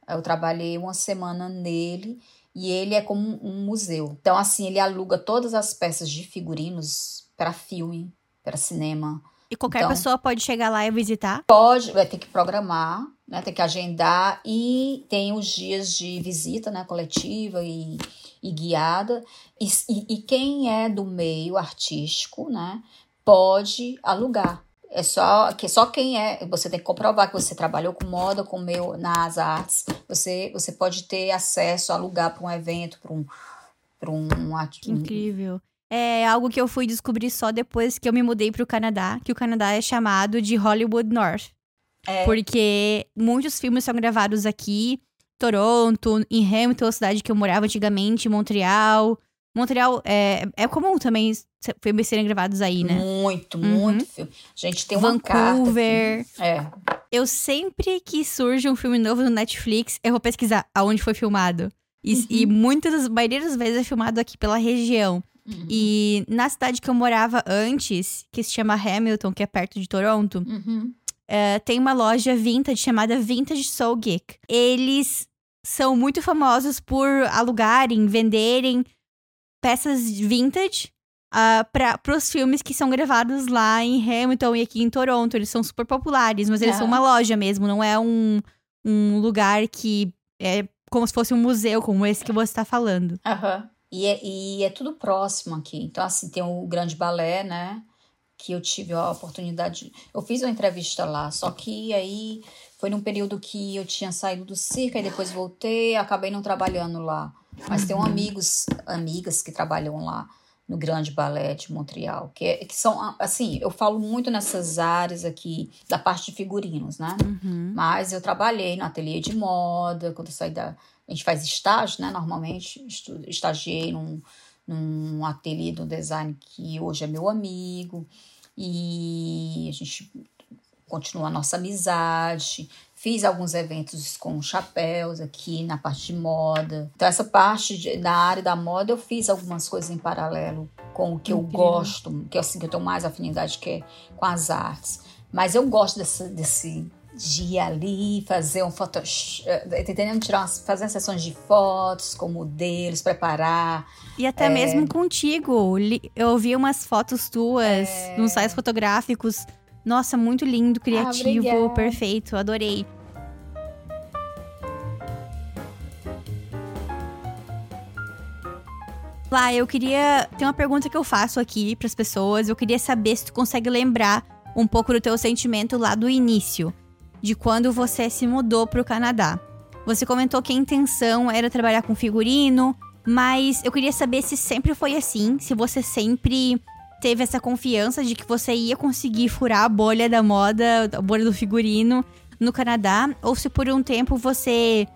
Speaker 2: Eu trabalhei uma semana nele e ele é como um museu. Então, assim, ele aluga todas as peças de figurinos para filme, para cinema.
Speaker 1: E qualquer então, pessoa pode chegar lá e visitar?
Speaker 2: Pode, vai ter que programar, né? Tem que agendar e tem os dias de visita, né? Coletiva e, e guiada. E, e, e quem é do meio artístico, né? Pode alugar. É só que só quem é, você tem que comprovar que você trabalhou com moda, com meu nas artes. Você você pode ter acesso a alugar para um evento, para um para um,
Speaker 1: que incrível é algo que eu fui descobrir só depois que eu me mudei para o Canadá, que o Canadá é chamado de Hollywood North. É. Porque muitos filmes são gravados aqui, Toronto, em Hamilton, a cidade que eu morava antigamente, Montreal. Montreal é, é comum também filmes serem gravados aí, né?
Speaker 2: Muito, uhum. muito filme. A gente tem
Speaker 1: uma Vancouver.
Speaker 2: É.
Speaker 1: Eu sempre que surge um filme novo no Netflix, eu vou pesquisar aonde foi filmado. E, uhum. e muitas, a maioria das vezes é filmado aqui pela região. Uhum. E na cidade que eu morava antes, que se chama Hamilton, que é perto de Toronto,
Speaker 2: uhum.
Speaker 1: uh, tem uma loja vintage chamada Vintage Soul Geek. Eles são muito famosos por alugarem, venderem peças vintage uh, para os filmes que são gravados lá em Hamilton e aqui em Toronto. Eles são super populares, mas eles são uma loja mesmo, não é um, um lugar que é como se fosse um museu, como esse que você está falando.
Speaker 2: Aham. Uhum. E é, e é tudo próximo aqui. Então, assim, tem o Grande Balé, né? Que eu tive a oportunidade. Eu fiz uma entrevista lá, só que aí foi num período que eu tinha saído do circo, e depois voltei, acabei não trabalhando lá. Mas tenho amigos, amigas que trabalham lá no Grande Balé de Montreal, que, é, que são, assim, eu falo muito nessas áreas aqui da parte de figurinos, né?
Speaker 1: Uhum.
Speaker 2: Mas eu trabalhei no ateliê de moda, quando eu saí da, a gente faz estágio, né? Normalmente, estagiei num, num ateliê do design que hoje é meu amigo. e a gente continua a nossa amizade. Fiz alguns eventos com chapéus aqui na parte de moda. Então, essa parte de, da área da moda, eu fiz algumas coisas em paralelo com o que Incrível. eu gosto, que é assim que eu tenho mais afinidade, que é com as artes. Mas eu gosto desse, desse de ir ali, fazer um foto, eh, tá entendendo? Tirar umas, fazer sessões de fotos com modelos, preparar.
Speaker 1: E até é... mesmo contigo. Eu ouvi umas fotos tuas é... nos sites fotográficos. Nossa, muito lindo, criativo, ah, perfeito, adorei. Lá, eu queria. Tem uma pergunta que eu faço aqui para as pessoas. Eu queria saber se tu consegue lembrar um pouco do teu sentimento lá do início de quando você se mudou para o Canadá. Você comentou que a intenção era trabalhar com figurino, mas eu queria saber se sempre foi assim, se você sempre teve essa confiança de que você ia conseguir furar a bolha da moda, a bolha do figurino no Canadá, ou se por um tempo você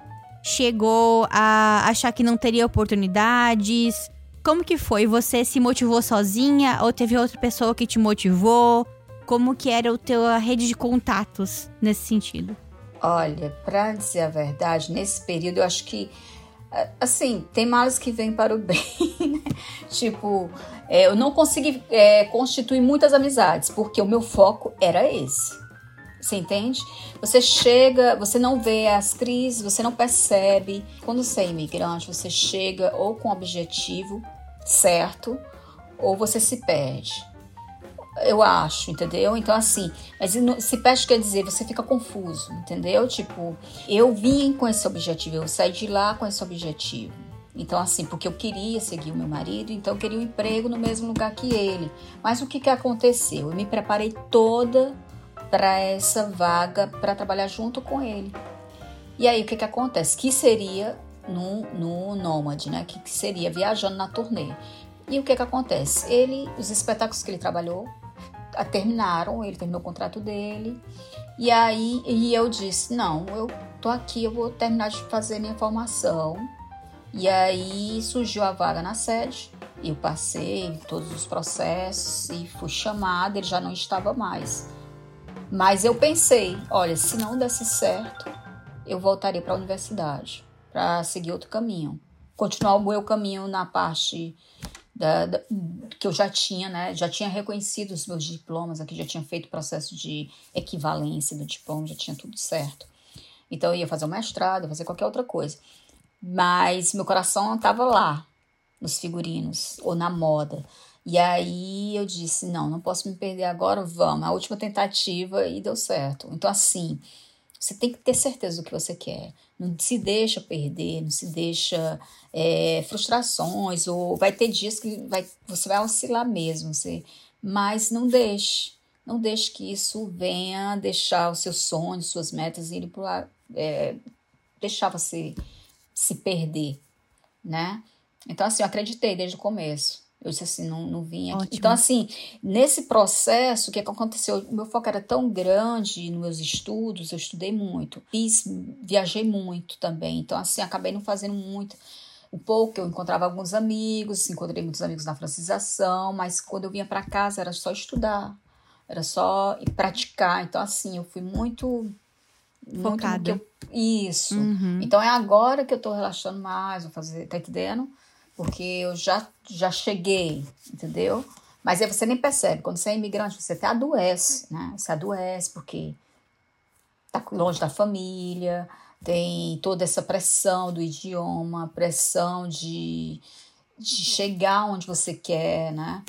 Speaker 1: chegou a achar que não teria oportunidades. Como que foi? Você se motivou sozinha ou teve outra pessoa que te motivou? como que era o teu a rede de contatos nesse sentido?
Speaker 2: Olha, para dizer a verdade, nesse período eu acho que assim, tem males que vêm para o bem, né? Tipo, é, eu não consegui é, constituir muitas amizades, porque o meu foco era esse. Você entende? Você chega, você não vê as crises, você não percebe. Quando você é imigrante, você chega ou com objetivo certo, ou você se perde eu acho, entendeu? Então, assim, mas se perde quer dizer, você fica confuso, entendeu? Tipo, eu vim com esse objetivo, eu saí de lá com esse objetivo. Então, assim, porque eu queria seguir o meu marido, então eu queria um emprego no mesmo lugar que ele. Mas o que, que aconteceu? Eu me preparei toda para essa vaga para trabalhar junto com ele. E aí, o que, que acontece? Que seria no, no Nômade, né? Que, que seria viajando na turnê. E o que, que acontece? Ele, os espetáculos que ele trabalhou, terminaram, ele terminou o contrato dele. E aí e eu disse: Não, eu tô aqui, eu vou terminar de fazer minha formação. E aí surgiu a vaga na sede. Eu passei todos os processos e fui chamada, ele já não estava mais. Mas eu pensei: olha, se não desse certo, eu voltaria para a universidade para seguir outro caminho. Continuar o meu caminho na parte da, da, que eu já tinha, né? Já tinha reconhecido os meus diplomas aqui, já tinha feito o processo de equivalência do diploma, já tinha tudo certo. Então eu ia fazer o mestrado, ia fazer qualquer outra coisa. Mas meu coração estava lá, nos figurinos ou na moda. E aí eu disse: não, não posso me perder agora, vamos. A última tentativa e deu certo. Então, assim, você tem que ter certeza do que você quer. Não se deixa perder, não se deixa é, frustrações, ou vai ter dias que vai, você vai oscilar mesmo, você, mas não deixe. Não deixe que isso venha deixar os seus sonhos, suas metas irem para é, deixar você se perder, né? Então, assim, eu acreditei desde o começo. Eu disse assim, não, não vim aqui. Ótimo. Então, assim, nesse processo, o que, é aconteceu? O meu foco era tão grande nos meus estudos, eu estudei muito. Fiz, viajei muito também. Então, assim, acabei não fazendo muito. O pouco eu encontrava alguns amigos, encontrei muitos amigos na francização, mas quando eu vinha para casa era só estudar, era só praticar. Então, assim, eu fui muito.
Speaker 1: Focada.
Speaker 2: Muito isso. Uhum. Então é agora que eu tô relaxando mais, vou fazer, tá entendendo? porque eu já, já cheguei, entendeu? Mas aí você nem percebe, quando você é imigrante, você até adoece, né? Você adoece porque tá longe da família, tem toda essa pressão do idioma, pressão de, de chegar onde você quer, né?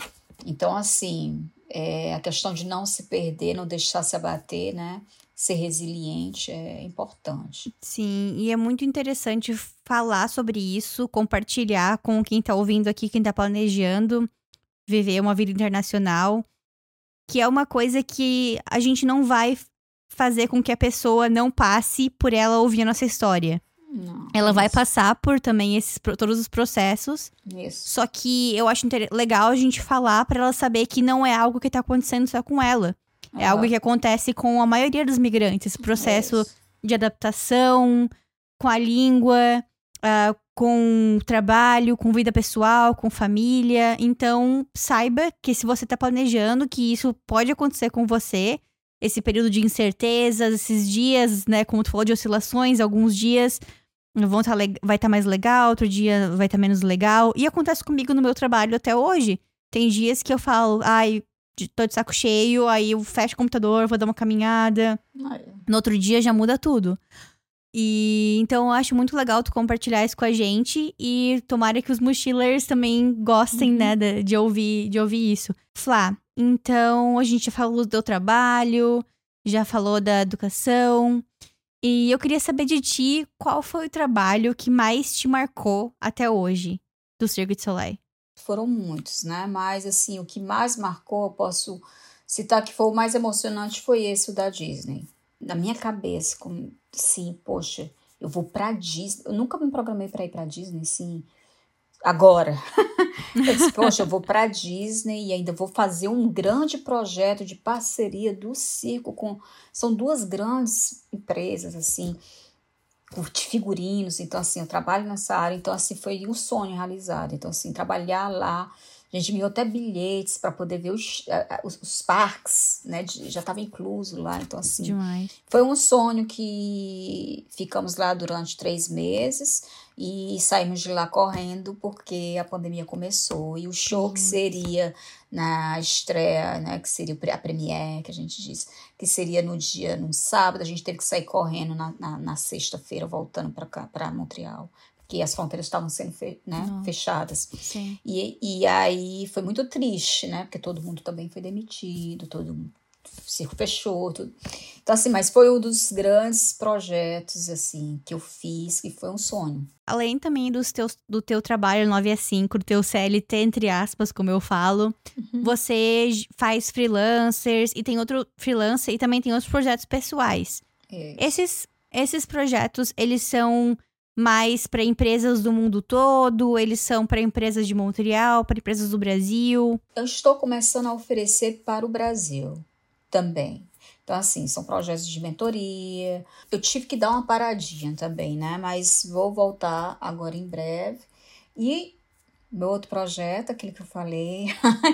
Speaker 2: Então, assim, é, a questão de não se perder, não deixar se abater, né? ser resiliente é importante.
Speaker 1: Sim, e é muito interessante falar sobre isso, compartilhar com quem está ouvindo aqui, quem está planejando viver uma vida internacional, que é uma coisa que a gente não vai fazer com que a pessoa não passe por ela ouvir a nossa história. Ela isso. vai passar por também esses todos os processos.
Speaker 2: Isso.
Speaker 1: Só que eu acho legal a gente falar para ela saber que não é algo que tá acontecendo só com ela. É algo que acontece com a maioria dos migrantes. Processo de adaptação, com a língua, uh, com trabalho, com vida pessoal, com família. Então, saiba que se você está planejando que isso pode acontecer com você, esse período de incertezas, esses dias, né, como tu falou de oscilações, alguns dias vão tá vai estar tá mais legal, outro dia vai estar tá menos legal. E acontece comigo no meu trabalho até hoje. Tem dias que eu falo, ai, tô de saco cheio, aí eu fecho o computador, vou dar uma caminhada. Ai. No outro dia já muda tudo. E então eu acho muito legal tu compartilhar isso com a gente e tomara que os mochilers também gostem, uhum. né, de, de, ouvir, de ouvir isso. Flá, então a gente já falou do teu trabalho, já falou da educação. E eu queria saber de ti qual foi o trabalho que mais te marcou até hoje do Cirque du Soleil.
Speaker 2: Foram muitos, né? Mas assim, o que mais marcou, eu posso citar que foi o mais emocionante foi esse o da Disney. Na minha cabeça, como sim, poxa, eu vou pra Disney. Eu nunca me programei para ir pra Disney, sim. Agora. eu disse, poxa, eu vou pra Disney e ainda vou fazer um grande projeto de parceria do circo com. São duas grandes empresas, assim, de figurinos. Então, assim, eu trabalho nessa área. Então, assim, foi um sonho realizado. Então, assim, trabalhar lá a gente ganhou até bilhetes para poder ver os, os, os parques, né? De, já estava incluso lá. Então, assim.
Speaker 1: Demais.
Speaker 2: Foi um sonho que ficamos lá durante três meses e saímos de lá correndo porque a pandemia começou. E o show que seria na estreia, né? Que seria a premiere, que a gente diz, que seria no dia, num sábado, a gente teve que sair correndo na, na, na sexta-feira, voltando para Montreal que as fronteiras estavam sendo fe, né, fechadas.
Speaker 1: Sim.
Speaker 2: E, e aí foi muito triste, né? Porque todo mundo também foi demitido, todo mundo, o circo fechou, tudo. Então, assim, mas foi um dos grandes projetos, assim, que eu fiz, que foi um sonho.
Speaker 1: Além também dos teus, do teu trabalho 9 a 5, do teu CLT, entre aspas, como eu falo, uhum. você faz freelancers e tem outro freelancer e também tem outros projetos pessoais.
Speaker 2: É.
Speaker 1: Esses, esses projetos, eles são mais para empresas do mundo todo? Eles são para empresas de Montreal, para empresas do Brasil?
Speaker 2: Eu estou começando a oferecer para o Brasil também. Então, assim, são projetos de mentoria. Eu tive que dar uma paradinha também, né? Mas vou voltar agora em breve. E meu outro projeto, aquele que eu falei,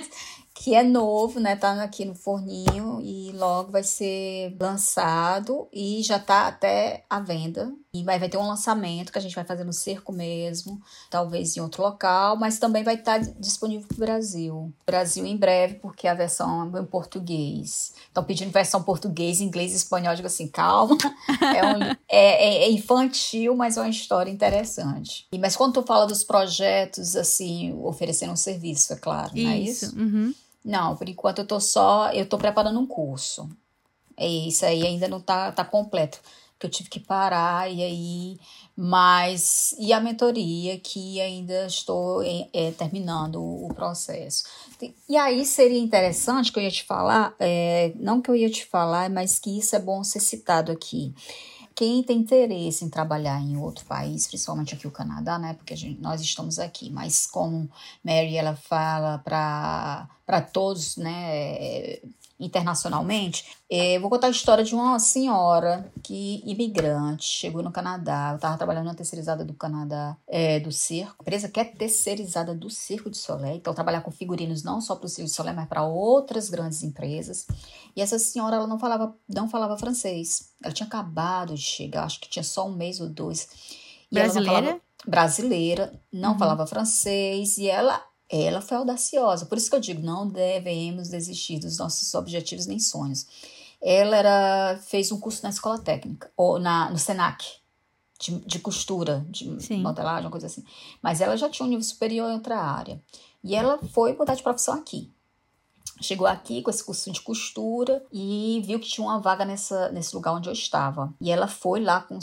Speaker 2: que é novo, né? Tá aqui no forninho e logo vai ser lançado e já tá até à venda. E vai, vai ter um lançamento que a gente vai fazer no cerco mesmo, talvez em outro local, mas também vai estar tá disponível para o Brasil. Brasil em breve, porque a versão é em português. Estão pedindo versão português, inglês e espanhol. Eu digo assim, calma. É, um, é, é, é, infantil, mas é uma história interessante. E, mas quando tu fala dos projetos, assim, oferecendo um serviço, é claro, isso. não é isso?
Speaker 1: Uhum.
Speaker 2: Não, por enquanto eu tô só. Eu tô preparando um curso. É isso aí ainda não tá, tá completo. Que eu tive que parar e aí. Mas. E a mentoria, que ainda estou é, terminando o, o, processo. E aí seria interessante que eu ia te falar, é, não que eu ia te falar, mas que isso é bom ser citado aqui quem tem interesse em trabalhar em outro país, principalmente aqui o Canadá, né? Porque gente, nós estamos aqui, mas como Mary ela fala para todos, né? Internacionalmente. É, vou contar a história de uma senhora que imigrante chegou no Canadá. Eu estava trabalhando na terceirizada do Canadá, é, do circo. A empresa que é terceirizada do Circo de Soleil. Então, trabalhar com figurinos não só para o Circo de Soleil, mas para outras grandes empresas. E essa senhora ela não falava, não falava francês. Ela tinha acabado de chegar, acho que tinha só um mês ou dois.
Speaker 1: E brasileira? Falava,
Speaker 2: brasileira, não uhum. falava francês. E ela ela foi audaciosa. Por isso que eu digo, não devemos desistir dos nossos objetivos nem sonhos. Ela era, fez um curso na escola técnica, ou na, no SENAC, de, de costura, de Sim. modelagem, uma coisa assim. Mas ela já tinha um nível superior em outra área. E ela foi mudar de profissão aqui. Chegou aqui com esse curso de costura e viu que tinha uma vaga nessa, nesse lugar onde eu estava. E ela foi lá com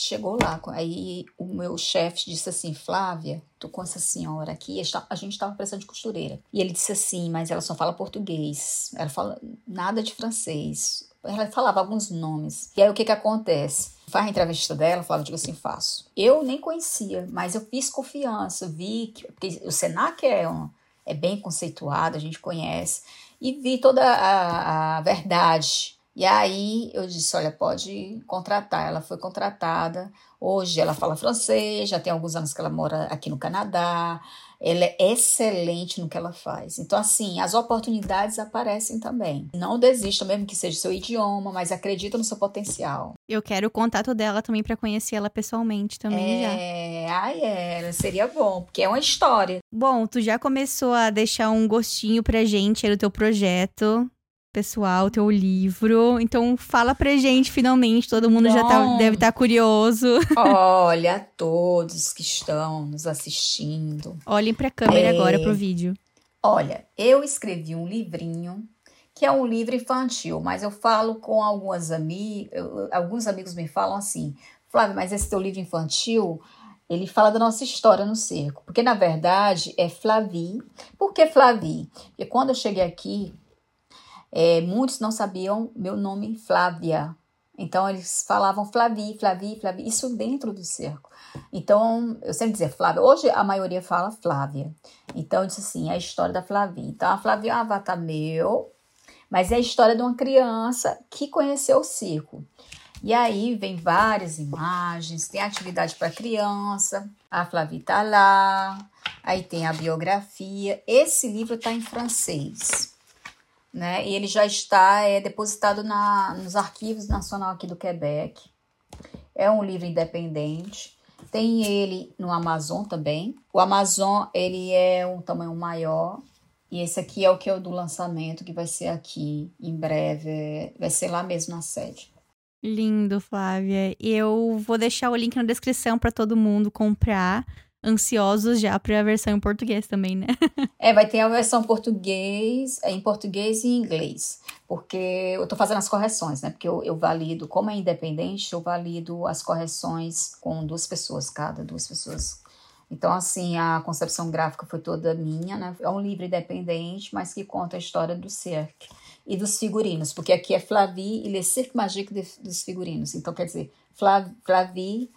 Speaker 2: chegou lá. Aí o meu chefe disse assim: Flávia, tô com essa senhora aqui, a gente estava precisando de costureira. E ele disse assim: Mas ela só fala português, ela fala nada de francês. Ela falava alguns nomes. E aí o que que acontece? Faz a entrevista dela, fala, digo assim, faço. Eu nem conhecia, mas eu fiz confiança, vi que porque o Senac é, um, é bem conceituado, a gente conhece, e vi toda a, a verdade E aí eu disse: olha, pode contratar. Ela foi contratada. Hoje ela fala francês, já tem alguns anos que ela mora aqui no Canadá. Ela é excelente no que ela faz. Então, assim, as oportunidades aparecem também. Não desista, mesmo que seja seu idioma, mas acredita no seu potencial.
Speaker 1: Eu quero o contato dela também para conhecer ela pessoalmente também
Speaker 2: é... já. Ai, é, seria bom, porque é uma história.
Speaker 1: Bom, tu já começou a deixar um gostinho pra gente aí do teu projeto pessoal, teu livro. Então fala pra gente finalmente, todo mundo Bom, já tá, deve estar tá curioso.
Speaker 2: Olha, todos que estão nos assistindo.
Speaker 1: Olhem pra câmera é... agora pro vídeo.
Speaker 2: Olha, eu escrevi um livrinho que é um livro infantil, mas eu falo com algumas amigas, alguns amigos me falam assim, Flávio, mas esse teu livro infantil, ele fala da nossa história no circo, porque na verdade é Flavi. Por que Flavi? Porque quando eu cheguei aqui, é, muitos não sabiam meu nome Flávia. Então eles falavam Flavi, Flavi, Flavi, isso dentro do cerco. Então eu sempre dizia Flávia. Hoje a maioria fala Flávia. Então eu disse assim: é a história da Flavia. Então a Flavia é um avatar meu, mas é a história de uma criança que conheceu o circo. E aí vem várias imagens, tem atividade para criança, a Flavia tá lá, aí tem a biografia. Esse livro está em francês né? E ele já está é, depositado na, nos arquivos nacional aqui do Quebec. É um livro independente. Tem ele no Amazon também. O Amazon ele é um tamanho maior. E esse aqui é o que é o do lançamento, que vai ser aqui em breve. Vai ser lá mesmo na sede.
Speaker 1: Lindo, Flávia. Eu vou deixar o link na descrição para todo mundo comprar ansiosos já para a versão em português também, né?
Speaker 2: é, vai ter a versão português, é, em português e em inglês. Porque eu estou fazendo as correções, né? Porque eu, eu valido, como é independente, eu valido as correções com duas pessoas, cada duas pessoas. Então, assim, a concepção gráfica foi toda minha, né? É um livro independente, mas que conta a história do Cirque e dos figurinos, porque aqui é Flavie e Le Cirque Magique de, dos figurinos. Então, quer dizer, Flavie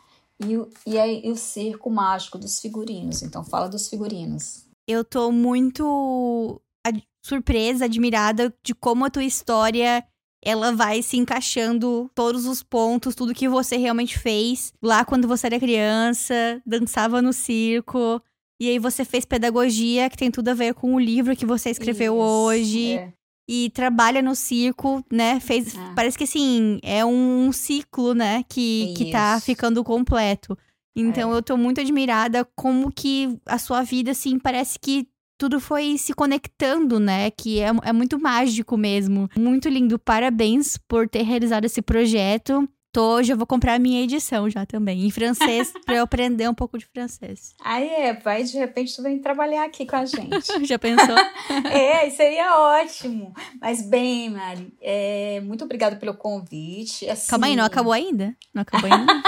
Speaker 2: e, o, e, é, e o circo mágico dos figurinos. Então, fala dos figurinos.
Speaker 1: Eu tô muito ad surpresa, admirada de como a tua história ela vai se encaixando todos os pontos, tudo que você realmente fez lá quando você era criança, dançava no circo. E aí você fez pedagogia, que tem tudo a ver com o livro que você escreveu Isso, hoje. É e trabalha no circo, né? Fez, ah. Parece que assim, é um ciclo, né? Que, que tá ficando completo. Então é. eu tô muito admirada como que a sua vida, assim, parece que tudo foi se conectando, né? Que é, é muito mágico mesmo. Muito lindo. Parabéns por ter realizado esse projeto. Tô, hoje eu vou comprar a minha edição já também, em francês, pra eu aprender um pouco de francês.
Speaker 2: Aí é, vai de repente tu vem trabalhar aqui com a gente.
Speaker 1: já pensou?
Speaker 2: é, seria ótimo. Mas bem, Mari, é, muito obrigada pelo convite. Assim...
Speaker 1: Calma aí, não acabou ainda? Não acabou ainda?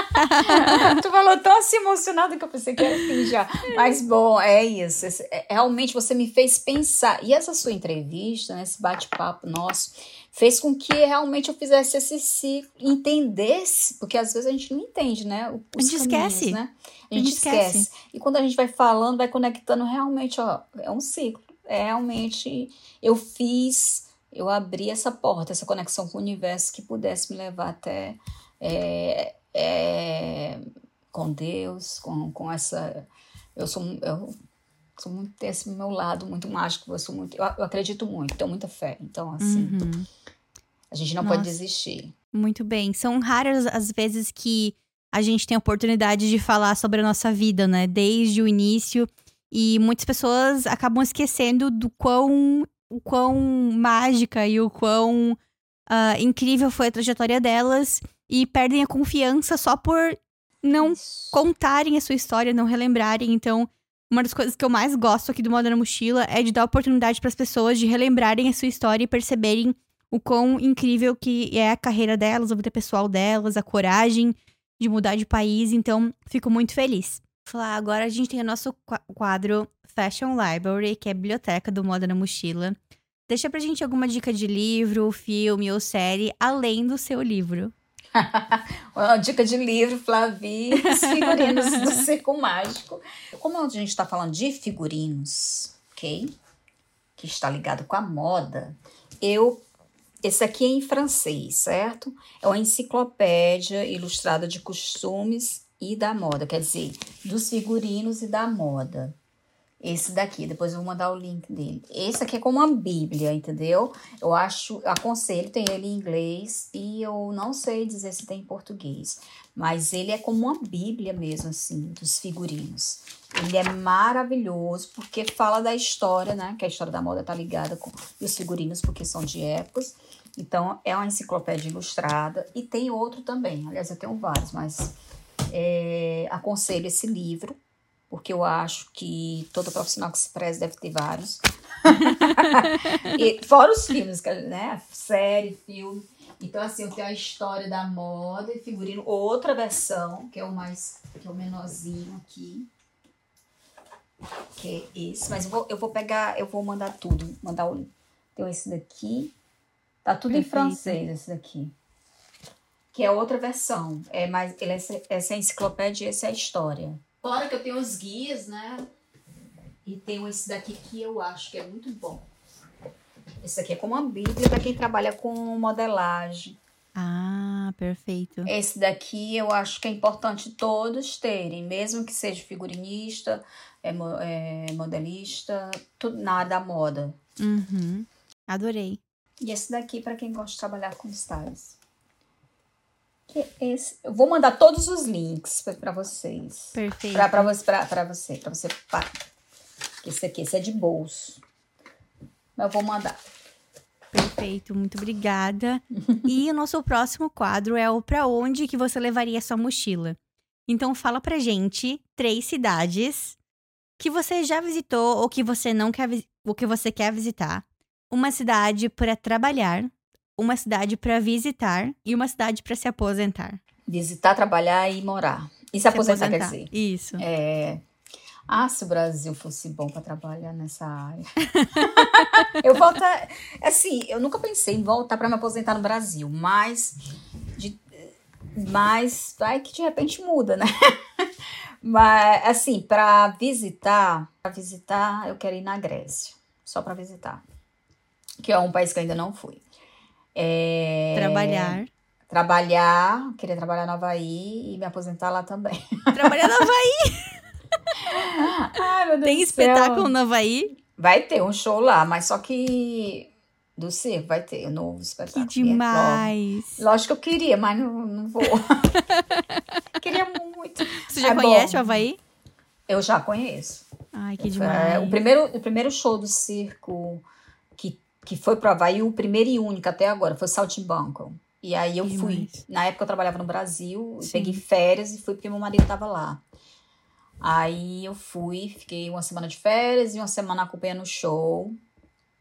Speaker 2: tu falou tão assim emocionada que eu pensei que era fim já. Mas bom, é isso. É, realmente você me fez pensar. E essa sua entrevista, né, esse bate-papo nosso fez com que realmente eu fizesse esse ciclo, entendesse, porque às vezes a gente não entende, né?
Speaker 1: Os a gente caminhos, esquece.
Speaker 2: Né? A gente, a gente esquece. esquece. E quando a gente vai falando, vai conectando, realmente, ó, é um ciclo. É realmente, eu fiz, eu abri essa porta, essa conexão com o universo que pudesse me levar até é, é, com Deus, com, com essa. Eu sou. Eu, sou muito esse meu lado muito mágico, eu sou muito, eu, eu acredito muito, tenho muita fé. Então, assim, uhum. A gente não Nossa. pode desistir.
Speaker 1: Muito bem. São raras as vezes que a gente tem a oportunidade de falar sobre a nossa vida, né? Desde o início. E muitas pessoas acabam esquecendo do quão, o quão mágica e o quão uh, incrível foi a trajetória delas e perdem a confiança só por não contarem a sua história, não relembrarem. Então, uma das coisas que eu mais gosto aqui do Moderna Mochila é de dar oportunidade para as pessoas de relembrarem a sua história e perceberem o quão incrível que é a carreira delas, a vida pessoal delas, a coragem de mudar de país. Então, fico muito feliz. Falar, agora a gente tem o nosso quadro Fashion Library, que é a biblioteca do Moderna Mochila. Deixa pra gente alguma dica de livro, filme ou série, além do seu livro.
Speaker 2: Uma dica de livro, Flavi, os figurinos do Circo Mágico. Como a gente está falando de figurinos, ok? Que está ligado com a moda, eu Esse aqui é em francês, certo? É uma enciclopédia ilustrada de costumes e da moda, quer dizer, dos figurinos e da moda. Esse daqui, depois eu vou mandar o link dele. Esse aqui é como uma bíblia, entendeu? Eu acho, aconselho, tem ele em inglês e eu não sei dizer se tem em português. Mas ele é como uma bíblia mesmo, assim, dos figurinos. Ele é maravilhoso porque fala da história, né? Que a história da moda tá ligada com os figurinos, porque são de épocas. Então, é uma enciclopédia ilustrada. E tem outro também. Aliás, eu tenho vários, mas é, aconselho esse livro porque eu acho que todo profissional que se preze deve ter vários. e, fora os filmes, né? Série, filme. Então, assim, eu tenho a história da moda e figurino, outra versão, que é o mais, que é o menorzinho aqui. Que é esse. Mas eu vou, eu vou pegar, eu vou mandar tudo. Mandar o. Tem esse daqui. Tá tudo Perfeito. em francês, esse daqui. Que é outra versão. É mais, ele é, essa é a enciclopédia e essa é a história. Fora que eu tenho os guias, né? E tenho esse daqui que eu acho que é muito bom. Esse aqui é como uma bíblia para quem trabalha com modelagem.
Speaker 1: Ah, perfeito.
Speaker 2: Esse daqui eu acho que é importante todos terem, mesmo que seja figurinista, é, é modelista, tudo nada da moda.
Speaker 1: Uhum. Adorei.
Speaker 2: E esse daqui para quem gosta de trabalhar com styles que esse. Eu vou mandar todos os links para vocês.
Speaker 1: Perfeito.
Speaker 2: Para você, para você, para você. Pá. Esse aqui, esse é de bolso. Eu vou mandar.
Speaker 1: Perfeito, muito obrigada. e o nosso próximo quadro é o para onde que você levaria sua mochila. Então fala pra gente três cidades que você já visitou ou que você não quer ou que você quer visitar. Uma cidade para trabalhar, uma cidade para visitar e uma cidade para se aposentar.
Speaker 2: Visitar, trabalhar e morar. E se, se aposentar, aposentar, quer dizer.
Speaker 1: Isso.
Speaker 2: É... Ah, se o Brasil fosse bom para trabalhar nessa área. eu voltar. Assim, eu nunca pensei em voltar para me aposentar no Brasil, mas. De, mas vai que de repente muda, né? mas, assim, para visitar, para visitar, eu quero ir na Grécia. Só para visitar. Que é um país que eu ainda não fui. É...
Speaker 1: Trabalhar.
Speaker 2: Trabalhar, queria trabalhar no Havaí e me aposentar lá também.
Speaker 1: Trabalhar no Havaí?
Speaker 2: Ai, meu Deus
Speaker 1: Tem espetáculo no Havaí?
Speaker 2: Vai ter um show lá, mas só que do circo vai ter um novo espetáculo.
Speaker 1: Que demais!
Speaker 2: É, lógico que eu queria, mas não, não vou. queria muito.
Speaker 1: Você já é conhece bom. o Havaí?
Speaker 2: Eu já conheço.
Speaker 1: Ai, que demais.
Speaker 2: É, o, primeiro, o primeiro show do circo que que foi pro Havaí o primeiro e único até agora, foi Saltimbanco. E aí eu fui. Na época eu trabalhava no Brasil, peguei férias e fui porque meu marido tava lá. Aí eu fui, fiquei uma semana de férias e uma semana acompanhando o show.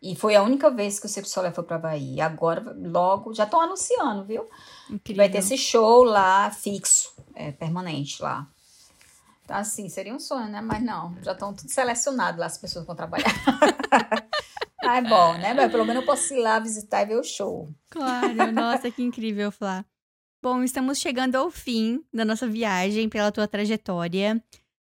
Speaker 2: E foi a única vez que o Circo Solé foi para Bahia. Agora, logo, já estão anunciando, viu? Incrível. Vai ter esse show lá fixo, é, permanente lá. Então, assim, seria um sonho, né? Mas não, já estão tudo selecionado lá, as pessoas vão trabalhar. Ah, é bom, né? Mas pelo menos eu posso ir lá visitar e ver o show.
Speaker 1: Claro, nossa, que incrível, Flá. Bom, estamos chegando ao fim da nossa viagem pela tua trajetória.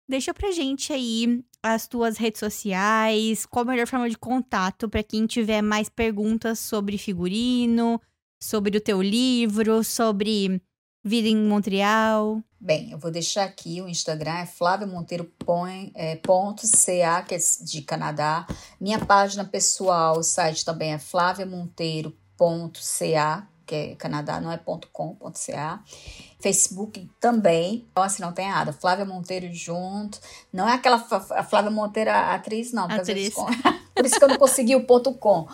Speaker 1: Deixa pra gente aí as tuas redes sociais, qual a melhor forma de contato para quem tiver mais perguntas sobre figurino, sobre o teu livro, sobre vida em Montreal.
Speaker 2: Bem, eu vou deixar aqui o Instagram, é flaviamonteiro.ca, é, que é de Canadá. Minha página pessoal, o site também é flaviamonteiro.ca, que é Canadá, não é .com.ca. Facebook também, então assim, não tem errado, Flávia Monteiro junto. Não é aquela a Flávia Monteiro atriz, não.
Speaker 1: Atriz.
Speaker 2: Por isso que eu não consegui o ponto .com.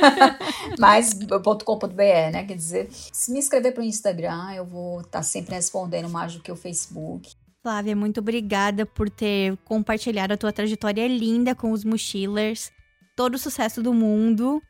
Speaker 2: Mas ponto .com.br, né? Quer dizer, se me inscrever para o Instagram, eu vou estar tá sempre respondendo mais do que o Facebook.
Speaker 1: Flávia, muito obrigada por ter compartilhado a tua trajetória linda com os Mochilers. Todo o sucesso do mundo.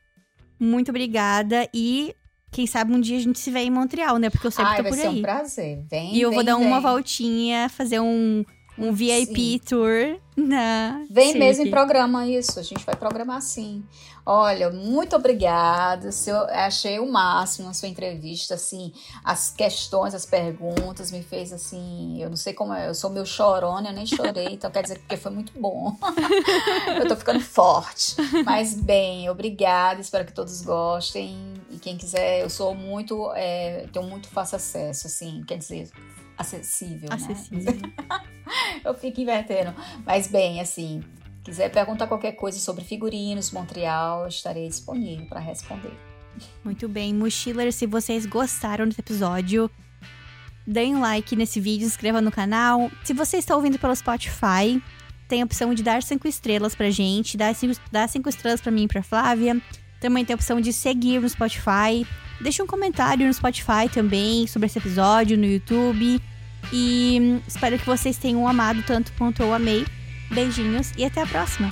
Speaker 1: Muito obrigada e quem sabe um dia a gente se vê em Montreal, né? Porque eu sempre
Speaker 2: Ai,
Speaker 1: tô por aí. Vai
Speaker 2: ser um prazer. Vem,
Speaker 1: E eu
Speaker 2: vem,
Speaker 1: vou dar
Speaker 2: vem.
Speaker 1: uma voltinha, fazer um um VIP Sim. tour na.
Speaker 2: Vem mesmo em programa isso, a gente vai programar sim. Olha, muito obrigada. Eu achei o máximo a sua entrevista, assim, as questões, as perguntas me fez assim, eu não sei como é, eu sou meu chorona, eu nem chorei, então quer dizer que foi muito bom. eu tô ficando forte. Mas bem, obrigada, espero que todos gostem e quem quiser, eu sou muito, é, tenho muito fácil acesso, assim, quer dizer, acessível,
Speaker 1: né? acessível.
Speaker 2: né? eu fico invertendo. Mas bem, assim, quiser perguntar qualquer coisa sobre figurinos, Montreal, estarei disponível para responder.
Speaker 1: Muito bem, mochilers, se vocês gostaram desse episódio, deem um like nesse vídeo, inscreva no canal. Se você está ouvindo pelo Spotify, tem a opção de dar cinco estrelas pra gente, dar cinco, dar cinco estrelas pra mim e pra Flávia. Também tem a opção de seguir no Spotify. Deixe um comentário no Spotify também sobre esse episódio, no YouTube. E hum, espero que vocês tenham amado tanto quanto eu amei. Beijinhos e até a próxima!